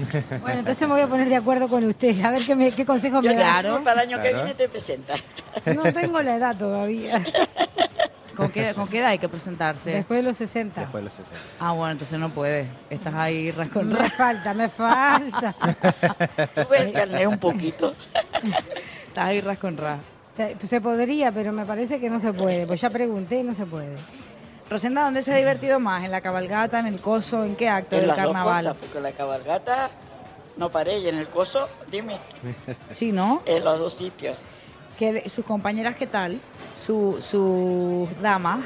Bueno, entonces me voy a poner de acuerdo con usted. A ver qué, me, qué consejos Yo me da. animo para el año que Claro. viene te presentas. No tengo la edad todavía. ¿Con qué, con qué edad hay que presentarse? Después de los 60. Después de los 60. Ah, bueno, entonces no puede. Estás ahí rascón. Me falta, me falta. Tú ves el carnet un poquito. Estás ahí rascón ras. Se se podría, pero me parece que no se puede. Pues ya pregunté y no se puede. Rosenda, ¿dónde se ha divertido más? ¿En la cabalgata, en el coso, en qué acto En del las dos carnaval? cosas, porque la cabalgata no paré y en el coso, dime, Sí, ¿no? en los dos sitios. le- sus compañeras qué tal, Su- sus damas,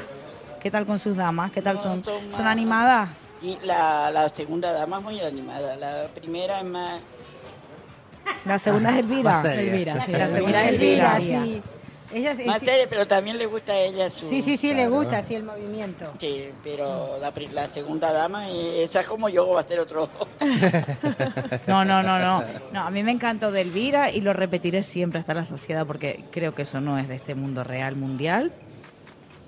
qué tal con sus damas, qué tal No, son, son animadas. Y la, la segunda dama es muy animada, la primera es más... La segunda es Elvira. Elvira, sí. La segunda es Elvira, Elvira. sí. Ella sí, Más sí, seria, pero también le gusta a ella su... sí, sí, sí, le Claro. gusta, sí, el movimiento. Sí, pero la, la segunda dama, esa es como yo, va a ser otro... No, no, no, no. No, a mí me encantó de Elvira y lo repetiré siempre hasta la sociedad porque creo que eso no es de este mundo real mundial.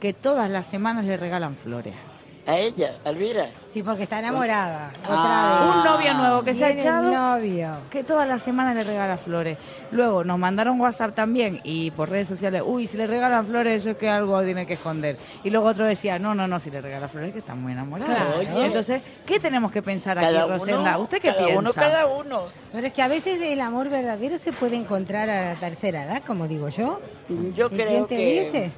Que todas las semanas le regalan flores. A ella, a Elvira. Sí, porque está enamorada. Ah. Un novio nuevo que se ha echado. novio. que todas las semanas le regala flores. Luego nos mandaron WhatsApp también y por redes sociales, uy, si le regalan flores eso es que algo tiene que esconder. Y luego otro decía, no, no, no, si le regala flores que está muy enamorada. Claro. Oye. Entonces, ¿qué tenemos que pensar aquí, Rosenda? ¿Usted qué cada piensa? uno, cada uno. Pero es que a veces el amor verdadero se puede encontrar a la tercera edad, como digo yo. Yo ¿Y creo que... dice?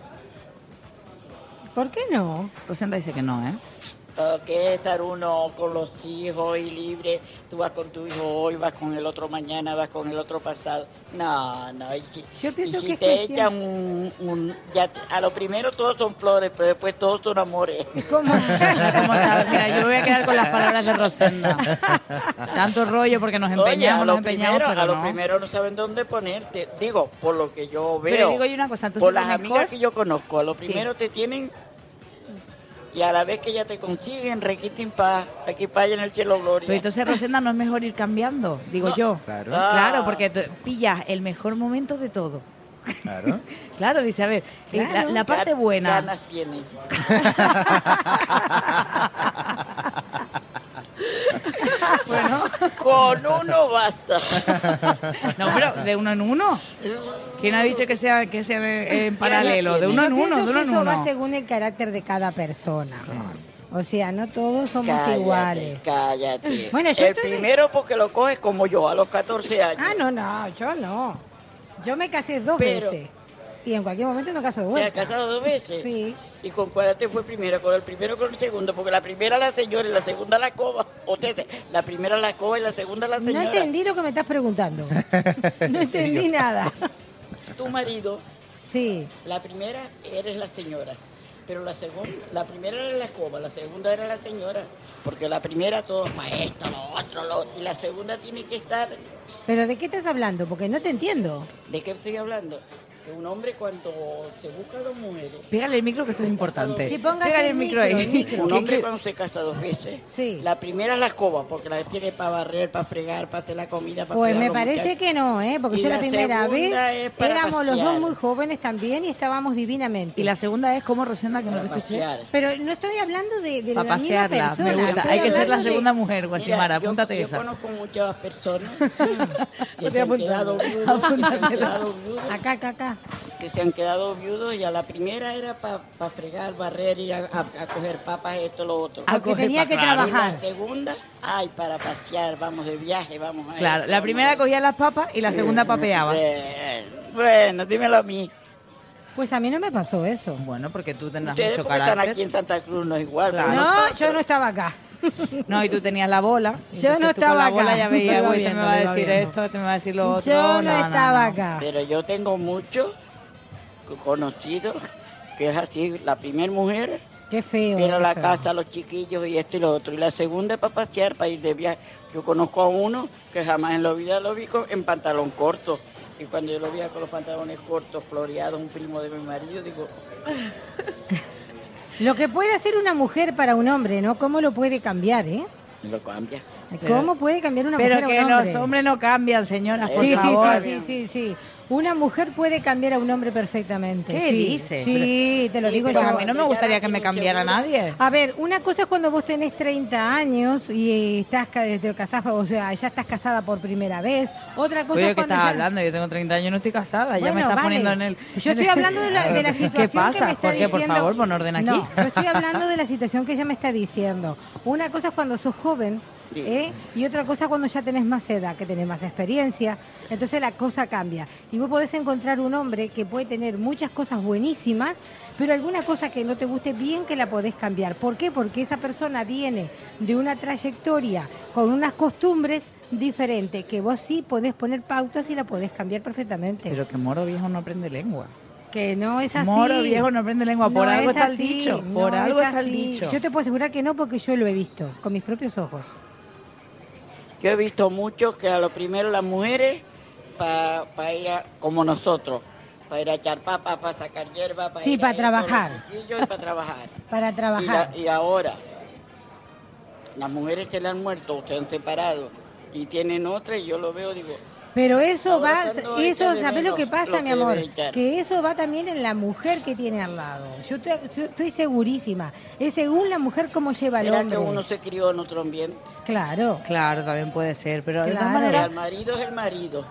¿Por qué no? Rosenda dice que no, ¿eh? Ah, que estar uno con los hijos y libre, tú vas con tu hijo hoy, vas con el otro mañana, vas con el otro pasado. No, no, y si, Yo pienso y si que te cuestión- echan un, un- ya a lo primero todos son flores, pero después todos son amores. ¿Cómo? ¿Cómo sabes? Mira, yo me voy a quedar con las palabras de Rosenda. Tanto rollo porque nos Oye, a empeñamos, lo nos empeñamos, primero, a pero lo no. primero no saben dónde ponerte. Digo, por lo que yo Pero veo, digo yo una cosa, por las amigas que yo conozco, a lo Sí. primero te tienen y a la vez que ya te consiguen, requitin paz, aquí para allá en el cielo gloria. Pero entonces, Rosenda, no es mejor ir cambiando, digo No. yo. Claro. Ah. Claro, porque tú pillas el mejor momento de todo. Claro. Claro, dice, a ver, la- Claro. la, parte Ga- buena. Ganas tienes. Bueno, Con uno basta. no, pero de uno en uno. ¿Quién ha dicho que sea que sea en paralelo? De uno en uno, de uno en eso va uno. según el carácter de cada persona. O sea, no todos somos cállate, iguales. cállate. Bueno, yo el estoy primero porque lo coges como yo, a los 14 años. Ah, no, no, yo no. Yo me casé dos Pero- veces. Y en cualquier momento me caso de ¿Te has vuelta. casado dos veces? Sí. ¿Y con cuál te fue primero? ¿Con el primero o con el segundo? Porque la primera la señora y la segunda la coba. O sea, la primera la coba y la segunda la No señora. entendí lo que me estás preguntando. No entendí nada. Tu marido, Sí. la primera eres la señora. Pero la segunda, la primera era la coba, la segunda era la señora. Porque la primera todo para esto, lo otro, lo otro. Y la segunda tiene que estar... ¿Pero de qué estás hablando? Porque no te entiendo. ¿De qué estoy hablando? Que un hombre cuando se busca dos mujeres... Pégale el micro que esto es importante. Sí, Pégale el micro ahí. el micro. Un ¿Qué- hombre cuando se casa dos veces. Sí. La primera es la escoba, porque la tiene para barrer, para fregar, para hacer la comida, para Pues me parece que no, ¿eh? Porque Y yo la la primera vez éramos los dos muy jóvenes también y estábamos divinamente. Y la segunda es como Rosenda que no te Para escuché. pasear. Pero no estoy hablando de, de Para la misma persona. me gusta. Hay que ser la de- segunda mujer, Guachimara, yo- apúntate yo, esa. conozco muchas personas que se han quedado viudos, Acá, acá, que se han quedado viudos y a la primera era para fregar, barrer, ir a, a- a coger papas, esto, lo otro. A Porque tenía que pa- claro. Y trabajar. la segunda, ay, para pasear, vamos de viaje, vamos a Claro, esto, la primera cogía las papas y la segunda papeaba. Bueno, bueno, dímelo a mí. Pues a mí no me pasó eso. Bueno, porque tú tendrás Ustedes mucho porque están aquí carácter. en Santa Cruz no es igual. pero No, nosotros- yo no estaba acá. No, y tú tenías la bola. Yo tú con estaba la bola acá. ya iba "Uy, este me va a decir viendo. esto, este me va a decir lo otro. Yo no, no, estaba no. acá. Pero yo tengo muchos co- conocidos que es así, la primera mujer Qué feo. a la casa, los chiquillos y esto y lo otro. Y la segunda es para pasear, para ir de viaje. Yo conozco a uno que jamás en la vida lo vi con- en pantalón corto. Y cuando yo lo vi con los pantalones cortos, floreados, un primo de mi marido, digo, Lo que puede hacer una mujer para un hombre, ¿no? ¿Cómo lo puede cambiar, eh? lo cambia. ¿Cómo puede cambiar una Pero mujer que a un hombre? los hombres no cambian, señora, por Sí, sí, favor. sí, sí, sí, sí. Una mujer puede cambiar a un hombre perfectamente. ¿Qué sí. dices? Sí, te lo Sí, digo pero yo. a mí no me gustaría que me cambiara nadie. A ver, una cosa es cuando vos tenés 30 años y estás ca- desde casada, o sea, ya estás casada por primera vez. Otra cosa Oye, es ¿qué cuando estás ya- hablando? Yo tengo 30 años y no estoy casada. ya me Bueno, estás vale. poniendo en el... Yo estoy hablando de la, de la situación ¿Qué pasa, que me está Jorge? Por diciendo- favor, pon orden aquí. No, yo estoy hablando de la situación que ella me está diciendo. Una cosa es cuando sos joven, ¿eh? y otra cosa cuando ya tenés más edad, que tenés más experiencia. Entonces la cosa cambia. Y vos podés encontrar un hombre que puede tener muchas cosas buenísimas, pero alguna cosa que no te guste bien que la podés cambiar. ¿Por qué? Porque esa persona viene de una trayectoria con unas costumbres diferentes, que vos sí podés poner pautas y la podés cambiar perfectamente. Pero que moro viejo no aprende lengua. Que no es así. Moro viejo no aprende lengua. Por No algo es está el dicho. no Por algo es está el dicho. Yo te puedo asegurar que no porque yo lo he visto con mis propios ojos. Yo he visto muchos que a lo primero las mujeres, para ir a, como nosotros, para ir a echar papas, para sacar hierba, para Sí, ir a para trabajar. y para trabajar. Para Y, trabajar. la- y ahora, las mujeres se le han muerto, se han separado y tienen otra y yo lo veo, digo, Pero eso va, eso, ¿sabes lo que pasa, lo mi que amor? Que eso va también en la mujer que tiene al lado. Yo estoy, yo estoy segurísima. Es según la mujer cómo lleva al ¿será hombre. que uno se crió en otro ambiente? Claro. Claro, también puede ser. Pero de todas maneras... al marido es el marido.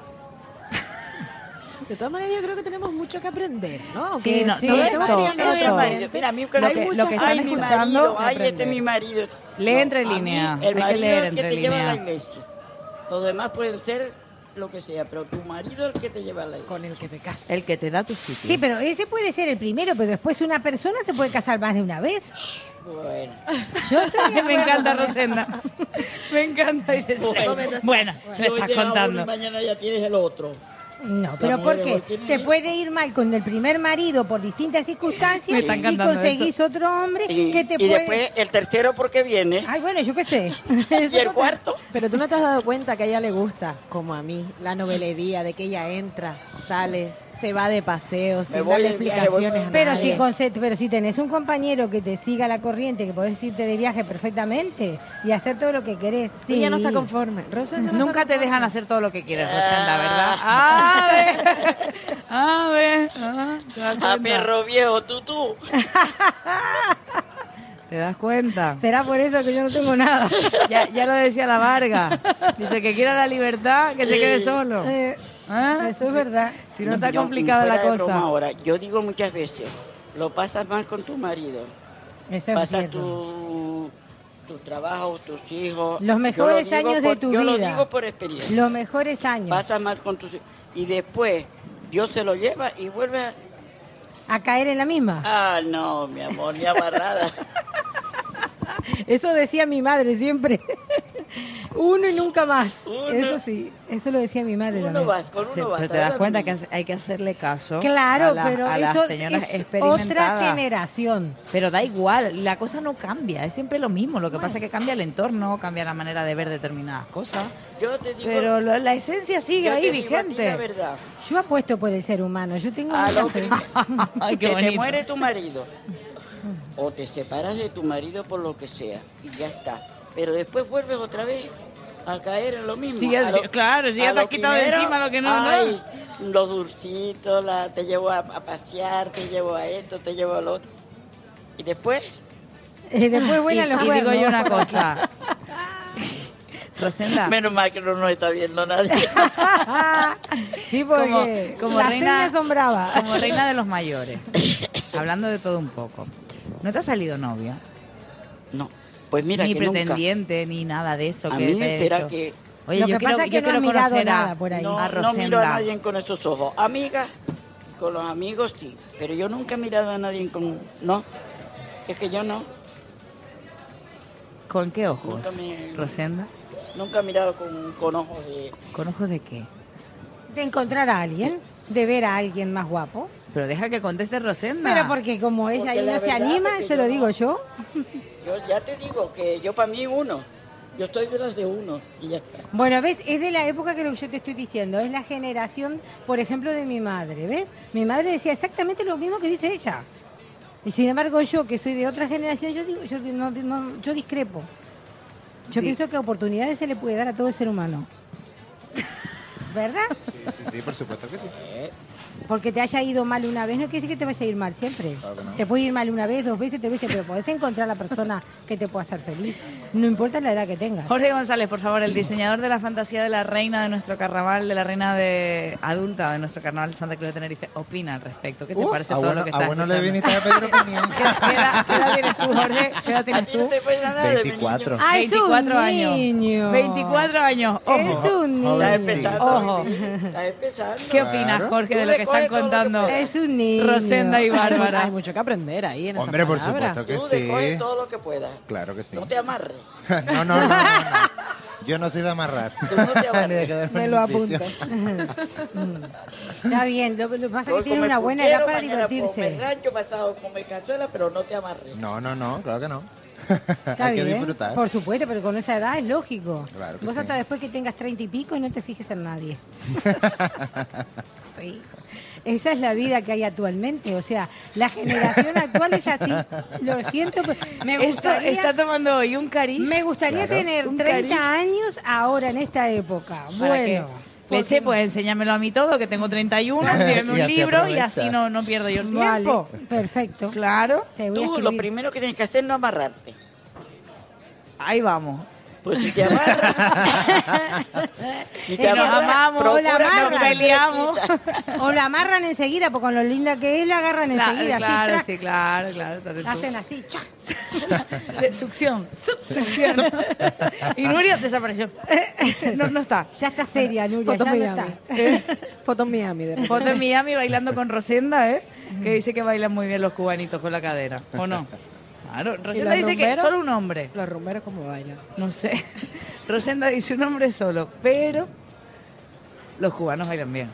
De todas maneras, yo creo que tenemos mucho que aprender, ¿no? Sí, Que no, sí, todo esto- varias No es el Eso. marido. Mira, a mí que Lo hay que- muchas- lo que ay, mi escuchando, marido, ay, este es mi marido. Lee entre a mí, líneas, El hay que marido leer es el que entre te lleva a la iglesia. Los demás pueden ser lo que sea, pero tu marido es el que te lleva a la iglesia. Con el que te casas. El que te da tu sitio. Sí, pero ese puede ser el primero, pero después una persona se puede casar más de una vez. Bueno. Yo Me encanta. Rosenda. Me encanta. Dice, Bueno, bueno, Si me estás contando. y mañana ya tienes el otro. No, pero ¿por qué? Te puede ir mal con el primer marido por distintas circunstancias y conseguís otro hombre Y, que te y puede... después el tercero porque viene. Ay, bueno, yo qué sé. Y el cuarto. Pero tú no te has dado cuenta que a ella le gusta, como a mí, la novelería de que ella entra, sale, se va de paseo, sin darle explicaciones a Pero nadie. si, conce- pero si tenés un compañero que te siga la corriente, que podés irte de viaje perfectamente y hacer todo lo que querés. Sí. Ella no está conforme. Rosa no Nunca está te dejan hacer todo lo que quieres, Rosenda, ¿verdad? A ver. A ver. ah, ¿Te das A cuenta? perro viejo, tú, tú. ¿Te das cuenta? Será por eso que yo no tengo nada. Ya, ya lo decía la Varga. Dice que quiera la libertad, que se quede solo. Eh, ¿Ah? Eso es verdad. Si no está Yo, complicada la de cosa. ahora, yo digo muchas veces, lo pasas mal con tu marido. Eso es pasas tu, tu trabajo, tus hijos. Los Yo mejores lo años de tu yo vida. lo digo por experiencia. Los mejores años. Pasas mal con tus hijos. Y después, Dios se lo lleva y vuelve a... A caer en la misma. Ah, no, mi amor, ni amarrada. Eso decía mi madre siempre. Uno y nunca más. Uno. Eso sí, eso lo decía mi madre. uno también. vas, con Pero uno vas. te das cuenta que hay que hacerle caso Claro, a, la- pero a las eso señoras es otra generación. Pero da igual, la cosa no cambia, es siempre lo mismo. Lo que pasa es que cambia el entorno, cambia la manera de ver determinadas cosas. Yo te digo, Pero lo- la esencia sigue yo ahí te digo a ti vigente. la verdad. Yo apuesto por el ser humano. Yo tengo A lo que te muere tu marido o te separas de tu marido por lo que sea y ya está. Pero después vuelves otra vez a caer en lo mismo. Sí, claro, si ya te has quitado de encima lo que no, no. ay, Los dulcitos, la, te llevo a, a pasear, te llevo a esto, te llevo a lo otro. Y después, Y después vuelan los y digo yo una cosa. Rosenda, menos mal que no nos está viendo nadie. sí, porque Como- como las reina- bravas. como reina de los mayores, hablando de todo un poco, ¿no te ha salido novio? No, pues mira ni que nunca. pretendiente, ni nada de eso. A que mí te me he entera hecho. que Oye, Lo yo que quiero, pasa es yo que no has mirado a, nada por ahí. no, a no miro a nadie con esos ojos. Amigas, con los amigos sí, pero yo nunca he mirado a nadie con... No, es que yo no. ¿Con qué ojos? Nunca me- Rosenda. Nunca he mirado con, con ojos de... ¿Con ojos de qué? De encontrar a alguien, de ver a alguien más guapo. Pero deja que conteste Rosenda. Pero porque como ella Porque ahí no se anima, se lo no- digo yo. Yo ya te digo que yo para mí uno. Yo estoy de uno y ya está. Bueno, ves, es de la época que lo que yo te estoy diciendo, es la generación, por ejemplo, de mi madre, ¿ves? Mi madre decía exactamente lo mismo que dice ella. Y sin embargo yo, que soy de otra generación, yo digo, yo, no- no- yo discrepo. Yo Sí. pienso que oportunidades se le puede dar a todo el ser humano. ¿Verdad? Sí, sí, sí, por supuesto que sí. Porque te haya ido mal una vez, no quiere decir que te vaya a ir mal siempre. Claro no. Te puede ir mal una vez, dos veces, tres veces, pero podés encontrar la persona que te pueda hacer feliz. No importa la edad que tengas. Jorge González, por favor, el diseñador de la fantasía de la reina de nuestro carnaval, de la reina de adulta de nuestro carnaval de Santa Cruz de Tenerife, opina al respecto. ¿Qué te Uh, parece a todo bueno- lo que a estás bueno le viniste a pedir opinión. ¿Qué, qué edad, qué edad tienes tú, Jorge? ¿Qué edad tienes tú? 24. Ah, es un 24 años. niño. 24 años. Ojo. Es un niño. Está. Ojo. Está empezando. ¿Qué opinas. Jorge, de lo que están contando. Es un niño. Rosenda y Bárbara? Hay mucho que aprender ahí en Hombre, esa por supuesto que Tú sí. todo lo que puedas. Claro que sí. No te amarres. No, no, no, no, no. Yo no soy de amarrar. Tú no te Ni de amarres. quedarme Me lo apunto. Está bien, lo, lo que pasa es que tiene una buena edad para divertirse. rancho, pasado come cazuela, pero no te amarres. No, no, no, claro que no. Está Hay que disfrutar. por supuesto, pero con esa edad es lógico. Claro que Vos sí. hasta después que tengas treinta y pico y no te fijes en nadie. Sí. Esa es la vida que hay actualmente. O sea, la generación actual es así. Lo siento, pero me Esto gustaría, está tomando hoy un cariz. me gustaría Claro. tener Un 30 cariz. años ahora en esta época. ¿Para Bueno. Leche, pues enséñamelo a mí todo, que tengo 31, escríbeme Y un libro y así no, no pierdo yo el Vale, tiempo. perfecto. Claro, Te voy a Tú lo primero que tienes que hacer es no amarrarte. ahí vamos. Pues si te amarras, si te nos amarras, amamos, procura la peleamos. quitas. O la amarran enseguida, porque con lo linda que es, la agarran La- enseguida. así, claro, trac, sí, claro, claro. Hacen así, ¡chac! De- Succión, succión. y Nuria desapareció. No, no está. Ya está seria, Nuria, Foto ya no está. Foto en Miami. De repente. Foto en Miami bailando con Rosenda, ¿eh? Que dice que bailan muy bien los cubanitos con la cadera, ¿o no? Claro, Rosenda dice que rumberos? solo un hombre. Los rumberos como bailan. No sé. Rosenda dice un hombre solo, pero los cubanos bailan bien.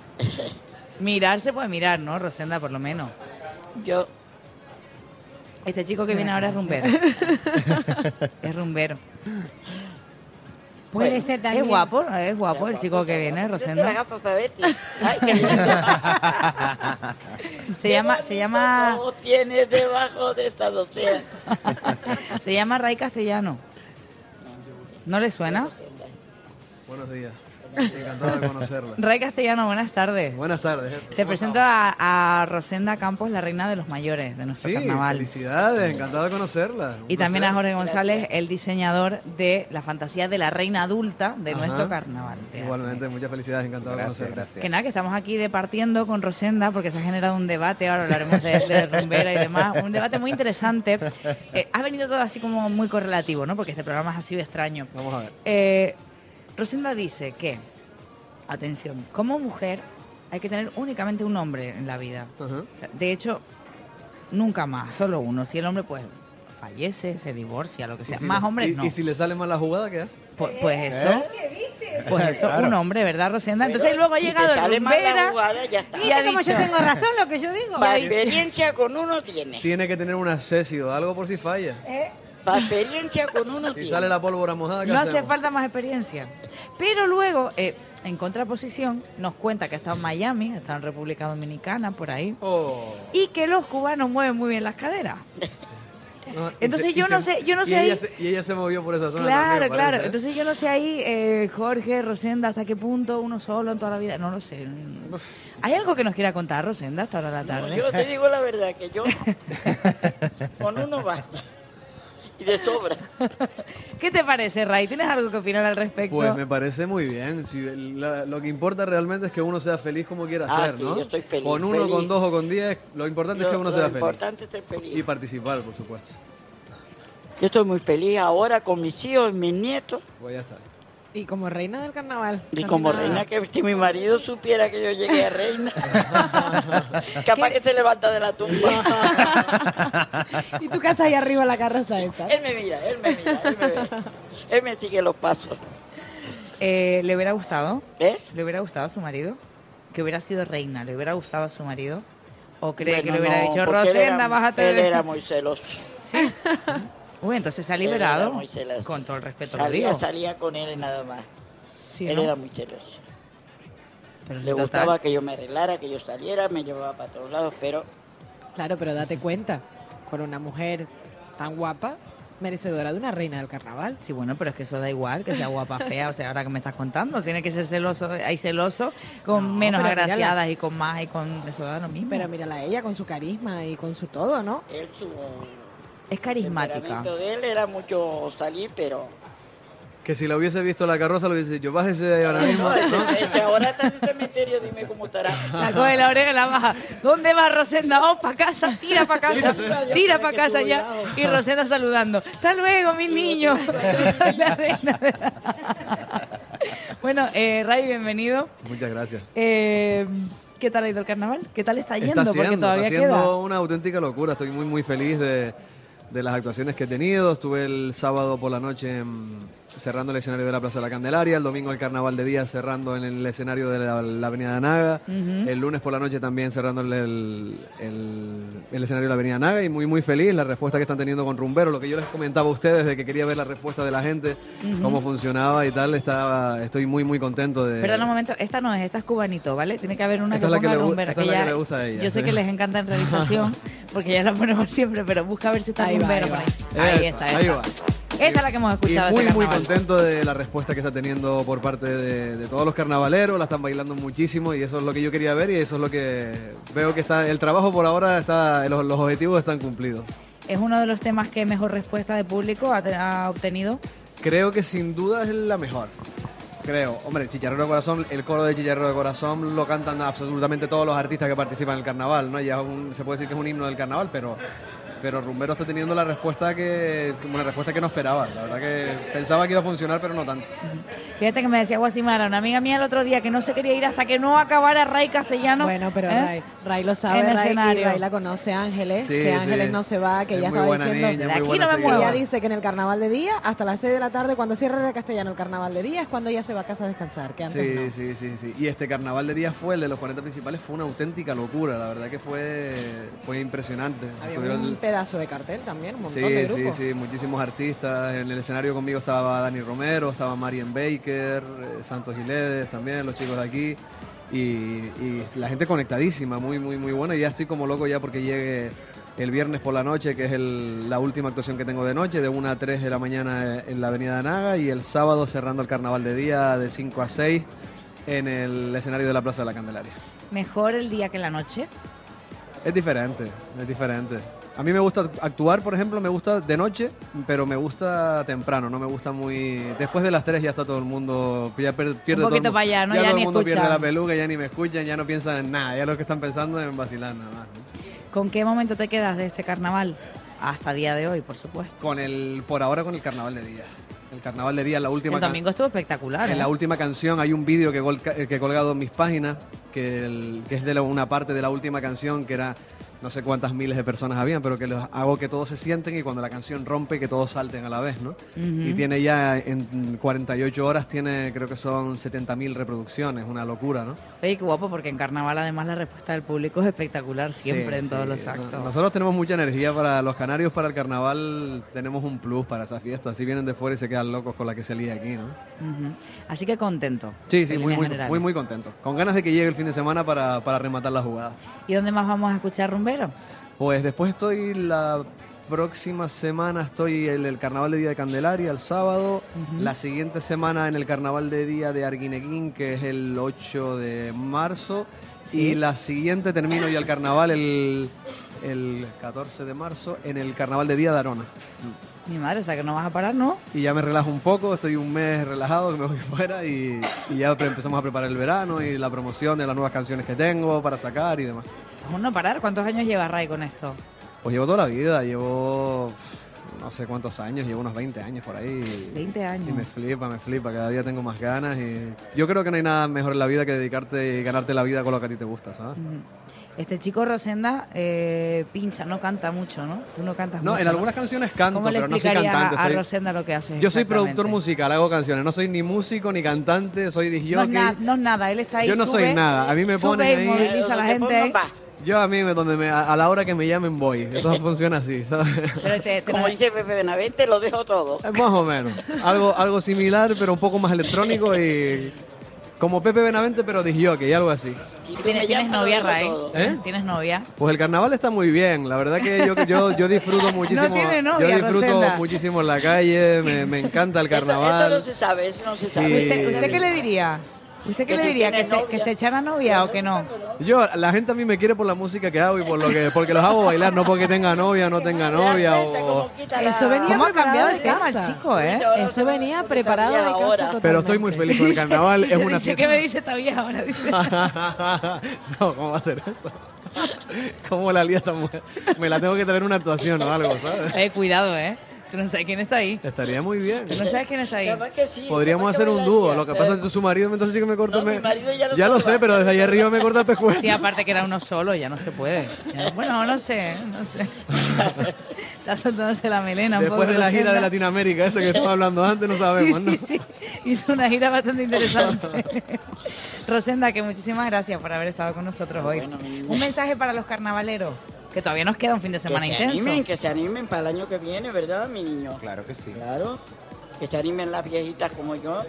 Mirar se puede mirar, ¿no? Rosenda, por lo menos. Yo, Este chico que viene ahora es rumbero. es rumbero. Puede Bueno, ser también. Es guapo, es guapo el chico que viene, para. Ay, qué lindo. Se llama, se llama, tienes debajo de esa docena. se llama Ray Castellano. ¿No le suena? Buenos días. Encantado de conocerla. Ray Castellano, buenas tardes. Buenas tardes. Te ¿Cómo presento a, a Rosenda Campos, la reina de los mayores de nuestro Sí, carnaval. felicidades, encantado de conocerla. Un Y también a. Jorge González, el diseñador de la fantasía de la reina adulta de Ajá. nuestro carnaval. Igualmente, muchas felicidades, encantado Gracias, de conocerla. gracias. Que nada, que estamos aquí departiendo con Rosenda porque se ha generado un debate, ahora hablaremos de, de rumbera y demás, un debate muy interesante. Eh, ha venido todo así como muy correlativo, ¿no? Porque este programa es así de extraño. Vamos a ver. Eh, Rosenda dice que, atención, como mujer hay que tener únicamente un hombre en la vida. De hecho, nunca más, solo uno. Si el hombre pues fallece, se divorcia, lo que sea. si Más le- hombres y, no. y si le sale mal la jugada, ¿qué hace? Pues, pues eso, ¿Eh? pues eso, Claro. un hombre, ¿verdad, Rosenda? Entonces luego ha si llegado te el sale mal la rumbera jugada, ya está. y ha ¿Viste como yo tengo razón lo que yo digo? Para experiencia con uno tiene. Tiene que tener un acceso, algo por si falla. ¿Eh? Para experiencia con uno tiene. sale la pólvora mojada, ¿qué No hace hacemos? falta más experiencia. Pero luego, eh, en contraposición, nos cuenta que ha estado en Miami, ha estado en República Dominicana, por ahí, Oh. y que los cubanos mueven muy bien las caderas. No, y Entonces se- yo y no sé- yo no y sé ella ahí- se- y ella se movió por esa zona Claro, también, claro. parece, ¿eh? Entonces yo no sé ahí, eh, Jorge, Rosenda, hasta qué punto uno solo en toda la vida, no lo sé. ¿Hay algo que nos quiera contar, Rosenda, hasta ahora de la tarde? Yo te digo la verdad, que yo con uno basta. Y de sobra. ¿Qué te parece, Ray? ¿Tienes algo que opinar al respecto? Pues me parece muy bien. Si la- lo que importa realmente es que uno sea feliz como quiera Ah, ser, sí, ¿no? yo estoy feliz, Con uno, feliz. con dos o con diez, lo importante es que Lo- uno lo sea feliz. importante es ser feliz. Y participar, por supuesto. Yo estoy muy feliz ahora con mis hijos y mis nietos. Pues ya está. Y como reina del carnaval. Y como nada. reina, que si mi marido supiera que yo llegué a reina, capaz que se levanta de la tumba. Y tu casa ahí arriba la carroza esa. Él me mira, él me mira, él me. Él me sigue los pasos. Eh, ¿Le hubiera gustado? ¿Eh? ¿Le hubiera gustado a su marido? Que hubiera sido reina, ¿le hubiera gustado a su marido? ¿O cree que le hubiera no, dicho, Rosenda, bájate Él era muy celoso. Uy, entonces se ha Él era liberado. muy celoso. Con todo el respeto Salía, digo. salía con él y nada más. Sí, él ¿no? era muy celoso. Pero Le total. gustaba que yo me arreglara, que yo saliera, me llevaba para todos lados, pero Claro, pero date cuenta, con una mujer tan guapa, merecedora de una reina del carnaval. Sí, bueno, pero es que eso da igual, que sea guapa, fea, o sea, ahora que me estás contando, tiene que ser celoso, hay celoso con No, menos mírala. agraciadas y con más y con eso da lo mismo. Pero mírala a ella con su carisma y con su todo, ¿no? él su es carismática. temperamento de él era mucho salir, pero Que si la hubiese visto la carroza, lo hubiese dicho, bájese de ahí ahora mismo. no, ese, ¿no? ese ahora está en el cementerio, dime cómo estará. La coge la oreja y la baja. ¿Dónde va Rosenda? Vamos para casa, tira para casa, Tira, para casa ya. Y Rosenda saludando. Hasta luego, mis niños. Bueno, eh, Ray, bienvenido. Muchas gracias. Eh, ¿Qué tal ha ido el carnaval? ¿Qué tal está yendo? Está Porque siendo, todavía está siendo queda. una auténtica locura. Estoy muy, muy feliz de, de las actuaciones que he tenido. Estuve el sábado por la noche en- cerrando el escenario de la Plaza de la Candelaria, el domingo el Carnaval de Día cerrando en el escenario de la, la Avenida de Naga, el lunes por la noche también cerrando el, el- el- el escenario de la Avenida Naga y muy, muy feliz la respuesta que están teniendo con Rumbero. Lo que yo les comentaba a ustedes de que quería ver la respuesta de la gente, Ujú. cómo funcionaba y tal, estaba, estoy muy, muy contento de... Perdón un momento, esta no es, esta es cubanito, ¿vale? Tiene que haber una Esta que es la que ponga le gu- rumbero. esta es que la que ya- le gusta a ella, Yo sé sí. que les encanta en realización, porque ya la ponemos siempre, pero busca a ver si está Ahí va, rumbero ahí por va. ahí. Ahí Esta, está, ahí va. Esa es la que hemos Y escuchado. muy, este muy carnaval. contento de la respuesta que está teniendo por parte de, de todos los carnavaleros, la están bailando muchísimo y eso es lo que yo quería ver y eso es lo que veo que está, el trabajo por ahora está, los, los objetivos están cumplidos. Es uno de los temas que mejor respuesta de público ha, te- ha obtenido. Creo que sin duda es la mejor. Creo. Hombre, Chicharrero de Corazón, el coro de Chicharrero de Corazón lo cantan absolutamente todos los artistas que participan en el carnaval, ¿no? Ya un- se puede decir que es un himno del carnaval, pero, pero Rumbero está teniendo la respuesta que, como una respuesta que no esperaba. La verdad que pensaba que iba a funcionar, pero no tanto. Fíjate que me decía Guasimara, una amiga mía el otro día, que no se quería ir hasta que no acabara Ray Castellano. Bueno, pero ¿eh? Ray, Ray lo sabe, En el Ray, y escenario. Ray la conoce Ángeles, Sí, que Ángeles sí. no se va, que Es ella estaba diciendo... niña, De muy aquí buena no me seguidora. Ella dice que en el carnaval de día, hasta las 6 de la tarde, cuando cierra el castellano el carnaval de día, es cuando ella se va a casa a descansar, que antes Sí, no. sí, sí, sí. Y este carnaval de día fue el de los 40 principales, fue una auténtica locura. La verdad que fue, fue impresionante. Había pedazo de cartel también, un montón Sí, de sí, grupos. sí, muchísimos artistas. En el escenario conmigo estaba Dani Romero, estaba Marian Baker, eh, Santos Giledes también, los chicos de aquí. Y, y la gente conectadísima, muy, muy, muy buena. Y ya estoy como loco ya porque llegue el viernes por la noche, que es el- la última actuación que tengo de noche, de 1 a 3 de la mañana en la Avenida de Naga. Y el sábado cerrando el carnaval de día de 5 a 6 en el escenario de la Plaza de la Candelaria. Mejor el día que la noche. Es diferente, es diferente. A mí me gusta actuar, por ejemplo, me gusta de noche, pero me gusta temprano, no me gusta muy... Después de las 3 ya está todo el mundo, ya pierde todo el poquito para allá, ¿no? Ya, Ya todo ni el mundo pierde la peluca, ya ni me escuchan, ya no piensan en nada, ya lo que están pensando es en vacilar nada más. ¿no? ¿Con qué momento te quedas de este carnaval? Hasta día de hoy, por supuesto. Con el, por ahora con el carnaval de día. El carnaval de día, la última... El domingo estuvo espectacular. En ¿eh? la última canción hay un vídeo que, he colgado en mis páginas, que, el- que es de la- una parte de la última canción que era, no sé cuántas miles de personas habían, pero que los hago que todos se sienten y cuando la canción rompe que todos salten a la vez, ¿no? Y tiene ya en 48 horas, tiene creo que son 70.000 reproducciones, una locura, ¿no? Oye, qué guapo, porque en carnaval además la respuesta del público es espectacular siempre Sí, en todos los actos. Nosotros tenemos mucha energía para los canarios, para el carnaval tenemos un plus para esa fiesta, así vienen de fuera y se quedan locos con la que se lía aquí, ¿no? Así que contento. Sí, sí, muy, muy, muy, muy contento. Con ganas de que llegue el fin de semana para, para rematar la jugada. ¿Y dónde más vamos a escuchar Pues después estoy la próxima semana estoy en el carnaval de Día de Candelaria el sábado, la siguiente semana en el carnaval de Día de Arguineguín que es el 8 de marzo Sí. y la siguiente termino ya el carnaval el, el 14 de marzo en el carnaval de Día de Arona. Mi madre, o sea que no vas a parar, ¿no? Y ya me relajo un poco, estoy un mes relajado, que me voy fuera y, y ya empezamos a preparar el verano y la promoción de las nuevas canciones que tengo para sacar y demás. Vamos a no parar. ¿Cuántos años lleva Ray con esto? Pues llevo toda la vida, llevo, no no sé cuántos años, llevo unos 20 años por ahí. 20 años. Y me flipa, me flipa, cada día tengo más ganas y yo creo que no hay nada mejor en la vida que dedicarte y ganarte la vida con lo que a ti te gusta, ¿sabes? Este chico Rosenda eh, pincha, no canta mucho, ¿no? Tú no cantas No, mucho. en algunas canciones canto, ¿Cómo le pero no soy cantante. a, a soy- Rosenda lo que hace? Yo soy productor musical, hago canciones, no soy ni músico ni cantante, soy No es, na- no es nada, él está ahí. Yo no soy sube, nada, a mí me sube ponen y ahí- moviliza a la gente. Yo a mí, me- donde me, a a la hora que me llamen voy. Eso funciona así, ¿sabes? Como dice Pepe Benavente, lo dejo todo. Más o menos. Algo, algo similar, pero un poco más electrónico y como Pepe Benavente, pero disjockey, algo así. ¿Tienes, tienes novia, Ray? ¿Eh? ¿Tienes novia? Pues el carnaval está muy bien, la verdad que yo, yo, yo disfruto muchísimo. tiene novia, yo disfruto Rosenda. muchísimo en la calle, me, me encanta el Esto no carnaval. se sabe, eso no se Sí. sabe. ¿Usted, usted qué le diría? ¿Usted qué Que le si diría? ¿Que se. ¿Que se echara novia o que no? Yo, la gente a mí me quiere por la música que hago y por lo que, porque los hago bailar, no porque tenga novia o no tenga novia o... Eso venía ¿Cómo ha cambiado de el tema chico, eh? Eso venía preparado de casa totalmente. Pero estoy muy feliz con el carnaval, es una fiesta. ¿Qué me dice esta vieja ahora? Dice. no, ¿cómo va a ser eso? ¿Cómo la lía esta mujer? Me la tengo que traer una actuación o algo, ¿sabes? Eh, cuidado, ¿eh? Tú no sabes quién está ahí. Estaría muy bien. Tú no sabes quién está ahí. Podríamos hacer un dúo. Lo que pasa es que su marido entonces sí que me corta. me- ya Ya lo sé, pero desde ahí arriba me corta el pescuezo. Sí, aparte que era uno solo, ya no se puede. Ya- bueno, no sé, no sé. Está soltándose la melena un Después poco, de la gira de Latinoamérica, esa que estamos hablando antes, no sabemos, ¿no? Sí, sí, hizo una gira bastante interesante. Rosenda, que muchísimas gracias por haber estado con nosotros hoy. Un mensaje para los carnavaleros, que todavía nos queda un fin de semana que se intenso. animen, que se animen para el año que viene, ¿verdad, mi niño? Claro que sí. Claro. Que se animen las viejitas como yo.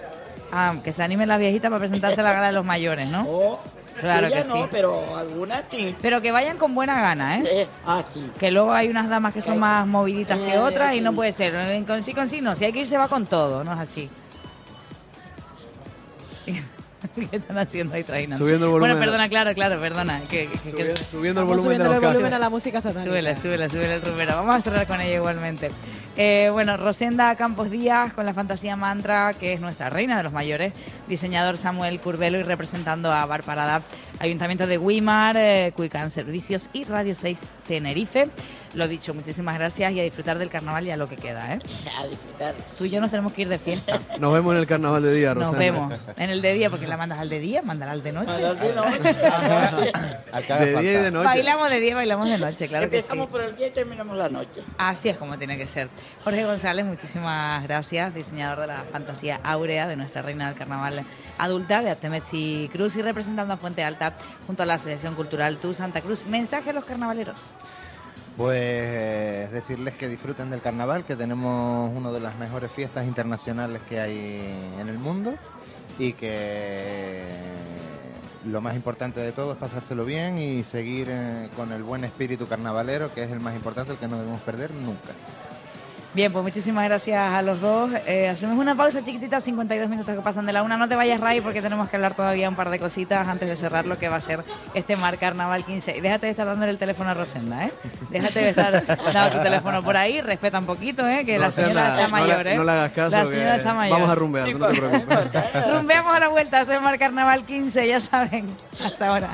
Ah, que se animen las viejitas para presentarse a la gala de los mayores, ¿no? Claro Yo ya que no, sí. pero algunas sí. Pero que vayan con buena gana, ¿eh? ah, sí. Que luego hay unas damas que son más moviditas que Eh, otras y no puede ser. En Con sí, con sí, no. Si hay que ir, se va con todo, no es así. ¿Qué están haciendo ahí traicionando? Subiendo el volumen. Bueno, perdona, claro, claro, perdona. Que, que- que- Subiendo- subiendo el volumen subiendo el volumen a la música satánica. Súbele, súbele, súbele el rumero. Vamos a cerrar con ella igualmente. Eh, bueno, Rosenda Campos Díaz con la fantasía mantra, que es nuestra reina de los mayores, diseñador Samuel Curvelo y representando a Bar Parada, Ayuntamiento de Guimar, eh, Cuican Servicios y Radio 6 Tenerife. Lo dicho, muchísimas gracias y a disfrutar del carnaval y a lo que queda, ¿eh? A disfrutar. Tú y yo nos tenemos que ir de fiesta. Nos vemos en el carnaval de día, Nos Rosana. vemos en el de día, porque la mandas al de día, mándala al de noche. De día y de noche. Bailamos de día, bailamos de noche, claro que sí. Empezamos por el día y terminamos la noche. Así es como tiene que ser. Jorge González, muchísimas gracias, diseñador de la fantasía áurea de nuestra reina del carnaval adulta de Artemesi Cruz y representando a Fuente Alta junto a la Asociación Cultural Tu Santa Cruz. Mensaje a los carnavaleros. Pues decirles que disfruten del carnaval, que tenemos una de las mejores fiestas internacionales que hay en el mundo y que lo más importante de todo es pasárselo bien y seguir eh, con el buen espíritu carnavalero, que es el más importante, el que no debemos perder nunca. Bien, pues muchísimas gracias a los dos. Eh, hacemos una pausa chiquitita, 52 minutos que pasan de la una. No te vayas, Ray, porque tenemos que hablar todavía un par de cositas antes de cerrar lo que va a ser este Mar Carnaval 15. Y déjate de estar dándole el teléfono a Rosenda, ¿eh? Déjate de estar dando tu teléfono por ahí. Respeta un poquito, ¿eh? Que la señora está mayor, ¿eh? no le hagas caso, La señora está mayor. vamos a rumbear, no te preocupes. Rumbeamos a la vuelta. Soy Mar Carnaval 15, ya saben. Hasta ahora.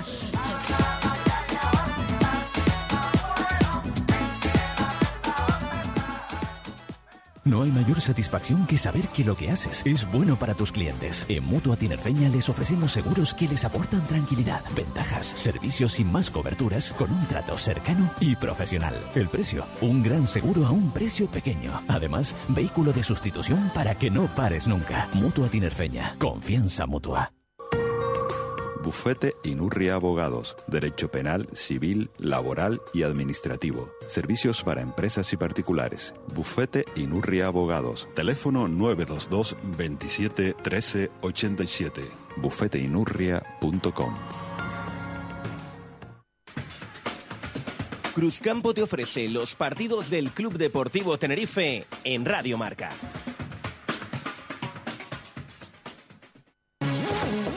No hay mayor satisfacción que saber que lo que haces es bueno para tus clientes. En Mutua Tinerfeña les ofrecemos seguros que les aportan tranquilidad, ventajas, servicios y más coberturas con un trato cercano y profesional. El precio, un gran seguro a un precio pequeño. Además, vehículo de sustitución para que no pares nunca. Mutua Tinerfeña, confianza mutua. Bufete Inurria Abogados. Derecho penal, civil, laboral y administrativo. Servicios para empresas y particulares. Bufete Inurria Abogados. Teléfono 922 27 13 87. Bufeteinurria.com. Cruzcampo te ofrece los partidos del Club Deportivo Tenerife en Radio Marca.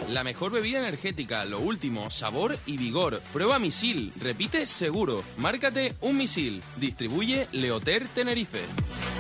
La mejor bebida energética, lo último, sabor y vigor. Prueba misil, repite seguro. Márcate un misil. Distribuye Leoter Tenerife.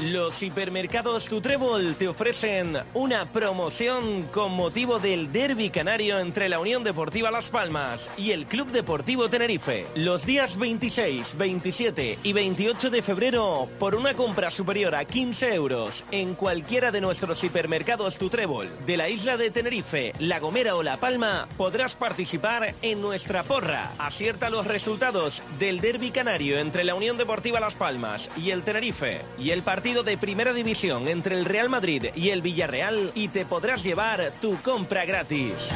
Los hipermercados Tu Trébol te ofrecen una promoción con motivo del Derby Canario entre la Unión Deportiva Las Palmas y el Club Deportivo Tenerife. Los días 26, 27 y 28 de febrero, por una compra superior a 15 euros en cualquiera de nuestros hipermercados Tu Trébol de la isla de Tenerife, La Gomera o La Palma, podrás participar en nuestra porra. Acierta los resultados del Derby Canario entre la Unión Deportiva Las Palmas y el Tenerife y el partido de Primera División entre el Real Madrid y el Villarreal y te podrás llevar tu compra gratis.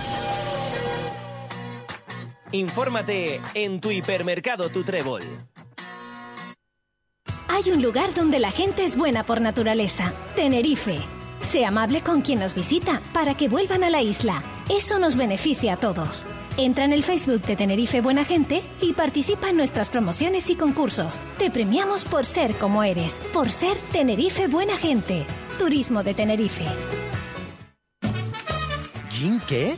Infórmate en tu hipermercado Tu Trébol. Hay un lugar donde la gente es buena por naturaleza, Tenerife. Sé amable con quien nos visita para que vuelvan a la isla. Eso nos beneficia a todos. Entra en el Facebook de Tenerife Buena Gente y participa en nuestras promociones y concursos. Te premiamos por ser como eres, por ser Tenerife Buena Gente. Turismo de Tenerife. ¿Gin qué?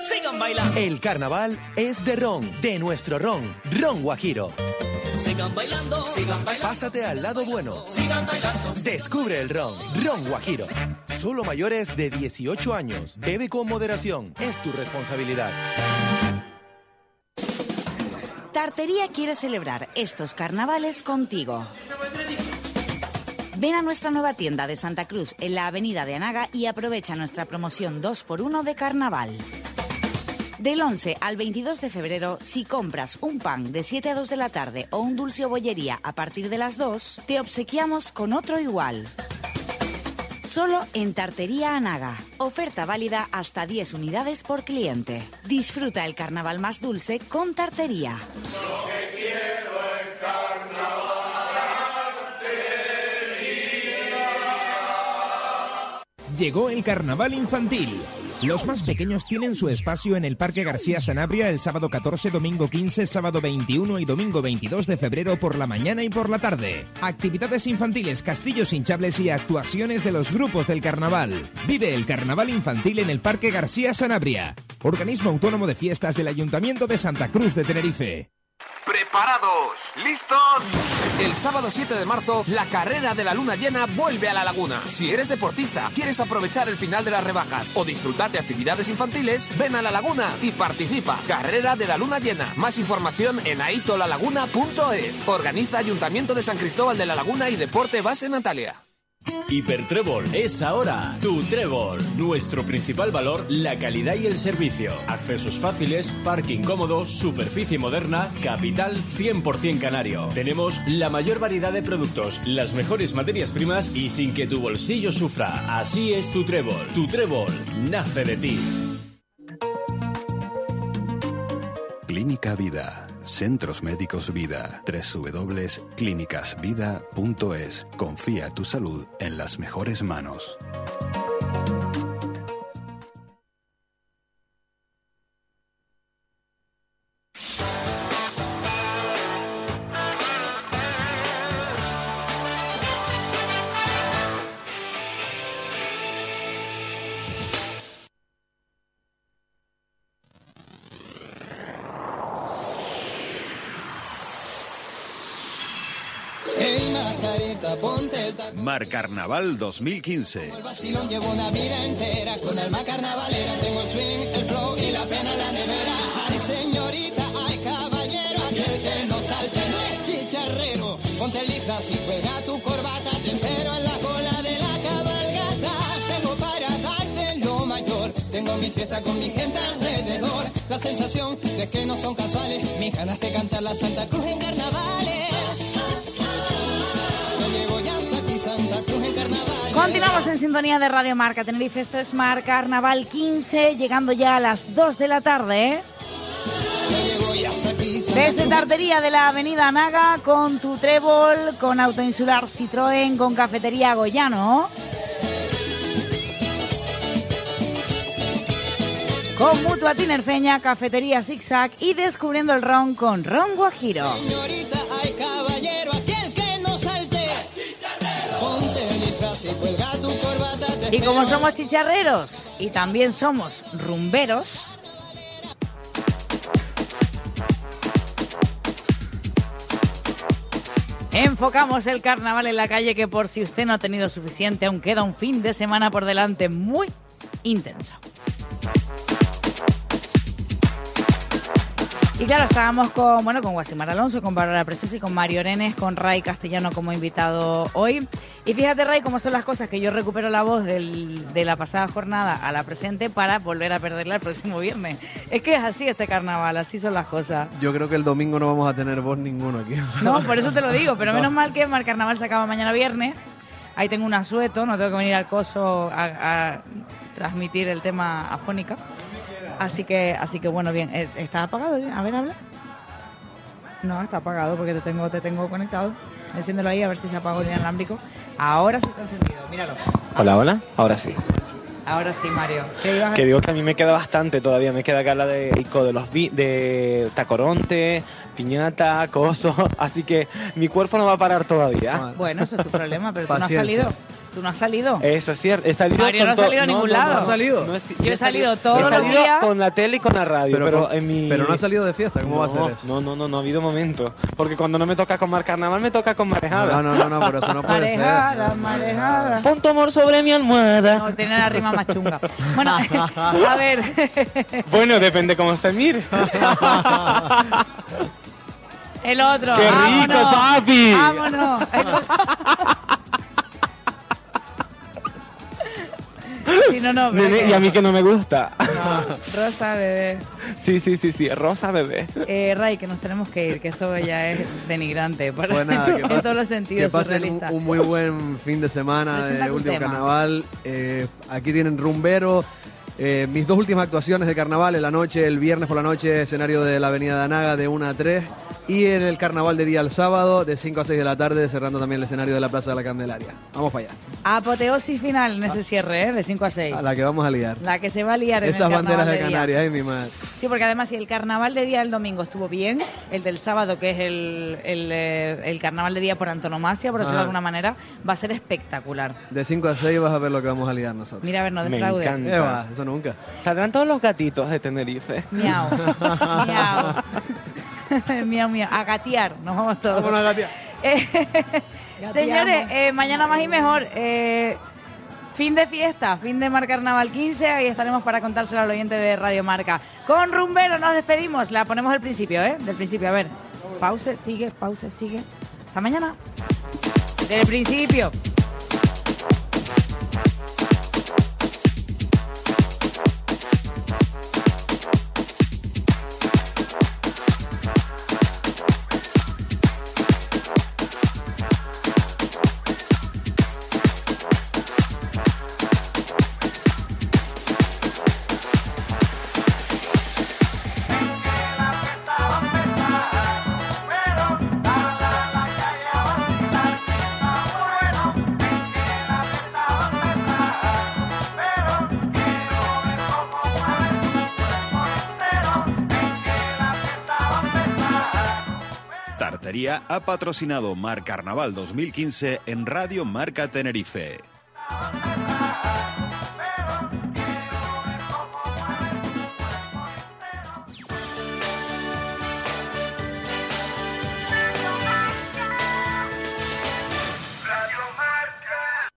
Sigan bailando. El carnaval es de ron, de nuestro ron, Ron Guajiro. Sigan bailando, sigan bailando. Pásate al lado bueno. Sigan bailando. Descubre el ron, Ron Guajiro. Solo mayores de 18 años. Bebe con moderación. Es tu responsabilidad. Tartería quiere celebrar estos carnavales contigo. Ven a nuestra nueva tienda de Santa Cruz en la avenida de Anaga y aprovecha nuestra promoción 2x1 de carnaval. Del 11 al 22 de febrero, si compras un pan de 7 a 2 de la tarde o un dulce o bollería a partir de las 2, te obsequiamos con otro igual. Solo en Tartería Anaga. Oferta válida hasta 10 unidades por cliente. Disfruta el carnaval más dulce con Tartería. Llegó el carnaval infantil. Los más pequeños tienen su espacio en el Parque García Sanabria el sábado 14, domingo 15, sábado 21 y domingo 22 de febrero por la mañana y por la tarde. Actividades infantiles, castillos hinchables y actuaciones de los grupos del carnaval. Vive el carnaval infantil en el Parque García Sanabria. Organismo autónomo de fiestas del Ayuntamiento de Santa Cruz de Tenerife. ¿Preparados? ¿Listos? El sábado 7 de marzo, la carrera de la luna llena vuelve a la laguna. Si eres deportista, quieres aprovechar el final de las rebajas o disfrutar de actividades infantiles, ven a la laguna y participa. Carrera de la luna llena. Más información en aitolalaguna.es. Organiza Ayuntamiento de San Cristóbal de la Laguna y Deporte Base Natalia. Hipertrébol es ahora tu Trébol. Nuestro principal valor, la calidad y el servicio. Accesos fáciles, parking cómodo, superficie moderna, capital 100% canario. Tenemos la mayor variedad de productos, las mejores materias primas y sin que tu bolsillo sufra. Así es tu Trébol. Tu Trébol nace de ti. Clínica Vida. Centros Médicos Vida. www.clinicasvida.es. Confía tu salud en las mejores manos. Mar Carnaval 2015. El vacilón llevo una vida entera con alma carnavalera. Tengo el swing, el flow y la pena en la nevera. Ay, señorita, ay, caballero, aquel que no salte no es chicharrero. Ponte disfraz y cuelga tu corbata. Te entero en la cola de la cabalgata. Tengo para darte lo mayor. Tengo mi fiesta con mi gente alrededor. La sensación de que no son casuales. Mis ganas de cantar la Santa Cruz en carnavales. Santa Cruz en carnaval. Continuamos en sintonía de Radio Marca Tenerife. Esto es Mar Carnaval 15, llegando ya a las 2 de la tarde. ¿eh? Desde Tartería de la Avenida Anaga, con tu trébol, con Autoinsular Citroën, con Cafetería Goyano. Con Mutua Tinerfeña, Cafetería Zigzag y descubriendo el ron con Ron Guajiro. Y como somos chicharreros y también somos rumberos, Enfocamos el carnaval en la calle que por si usted no ha tenido suficiente, aún queda un fin de semana por delante muy intenso. Y claro, estábamos con, bueno, con Guasimar Alonso, con Bárbara Preciosa y con Mario Orenes, con Ray Castellano como invitado hoy. Y fíjate, Ray, cómo son las cosas que yo recupero la voz del- de la pasada jornada a la presente para volver a perderla el próximo viernes. Es que es así este carnaval, así son las cosas. Yo creo que el domingo no vamos a tener voz ninguno aquí. No, por eso te lo digo, pero menos mal que Mar Carnaval se acaba mañana viernes. Ahí tengo un asueto, no tengo que venir al coso a, a transmitir el tema afónica. Así que, así que bueno, bien. Eh, ¿Está apagado? A ver, habla. No, está apagado porque te tengo, te tengo conectado. Enciéndelo ahí a ver si se apagó el inalámbrico. Ahora sí está encendido, míralo. Hola, hola. Ahora sí. Ahora sí, Mario. ¿Qué ibas a- Que digo que a mí me queda bastante todavía. Me queda acá la de Ico de los vi- de Tacoronte, Piñata, Coso. Así que mi cuerpo no va a parar todavía. Bueno, eso es tu problema, pero tú no has salido. Tú no has salido. Eso es cierto. He salido Mario con no ha salido a ningún lado. no ¿No ha salido? No es- Yo he salido he todos los salido días. con la tele y con la radio. Pero Pero, con- en mi... pero no ha salido de fiesta, ¿cómo va a No, ser eso? No, no, no, no ha habido momento. Porque cuando no me toca con Mar Carnaval, me toca con marejada. No, no, no, no, pero eso no puede ser. Marejada, marejada. Pon tu amor sobre mi almohada. No, tiene la rima más chunga. Bueno, a ver. Bueno, depende cómo se mire. El otro. ¡Qué rico, vámonos, papi! Vámonos. Sí, no, no, pero Nene, que- y a mí que no me gusta. Rosa, bebé. Sí, sí, sí, sí. Rosa bebé. Eh, Ray, que nos tenemos que ir, que eso ya es denigrante. Para, nada, que en pasen- todos los que pasen un, muy buen fin de semana Presenta de último tema. carnaval. Eh, aquí tienen Rumbero. Eh, mis dos últimas actuaciones de carnaval en la noche, el viernes por la noche, escenario de la Avenida de Anaga de 1 a 3 y en el carnaval de día el sábado de 5 a 6 de la tarde, cerrando también el escenario de la Plaza de la Candelaria. Vamos para allá, Apoteosis final en ese cierre, ¿eh? De 5 a 6. a la que vamos a liar. La que se va a liar en Esas el carnaval banderas de. Canarias, ay mi madre. Sí, porque además si el carnaval de día del domingo estuvo bien, el del sábado, que es el, el, eh, el carnaval de día por antonomasia, por decirlo de Ajá. alguna manera, va a ser espectacular. De 5 a 6 vas a ver lo que vamos a liar nosotros. Mira, a ver, no Me defraude. encanta. Eh, va, eso nunca. Saldrán todos los gatitos de Tenerife. Miau. miau. miau, miau. A gatear, nos vamos todos. A gatear. Eh, señores, eh, mañana más y mejor. eh, fin de fiesta, fin de Mar Carnaval 15. Ahí estaremos para contárselo al oyente de Radio Marca. Con Rumbero nos despedimos. La ponemos al principio, ¿eh? Del principio. A ver. Pause, sigue, pause, sigue. Hasta mañana. Del principio. Ha patrocinado Mar Carnaval 2015 en Radio Marca Tenerife.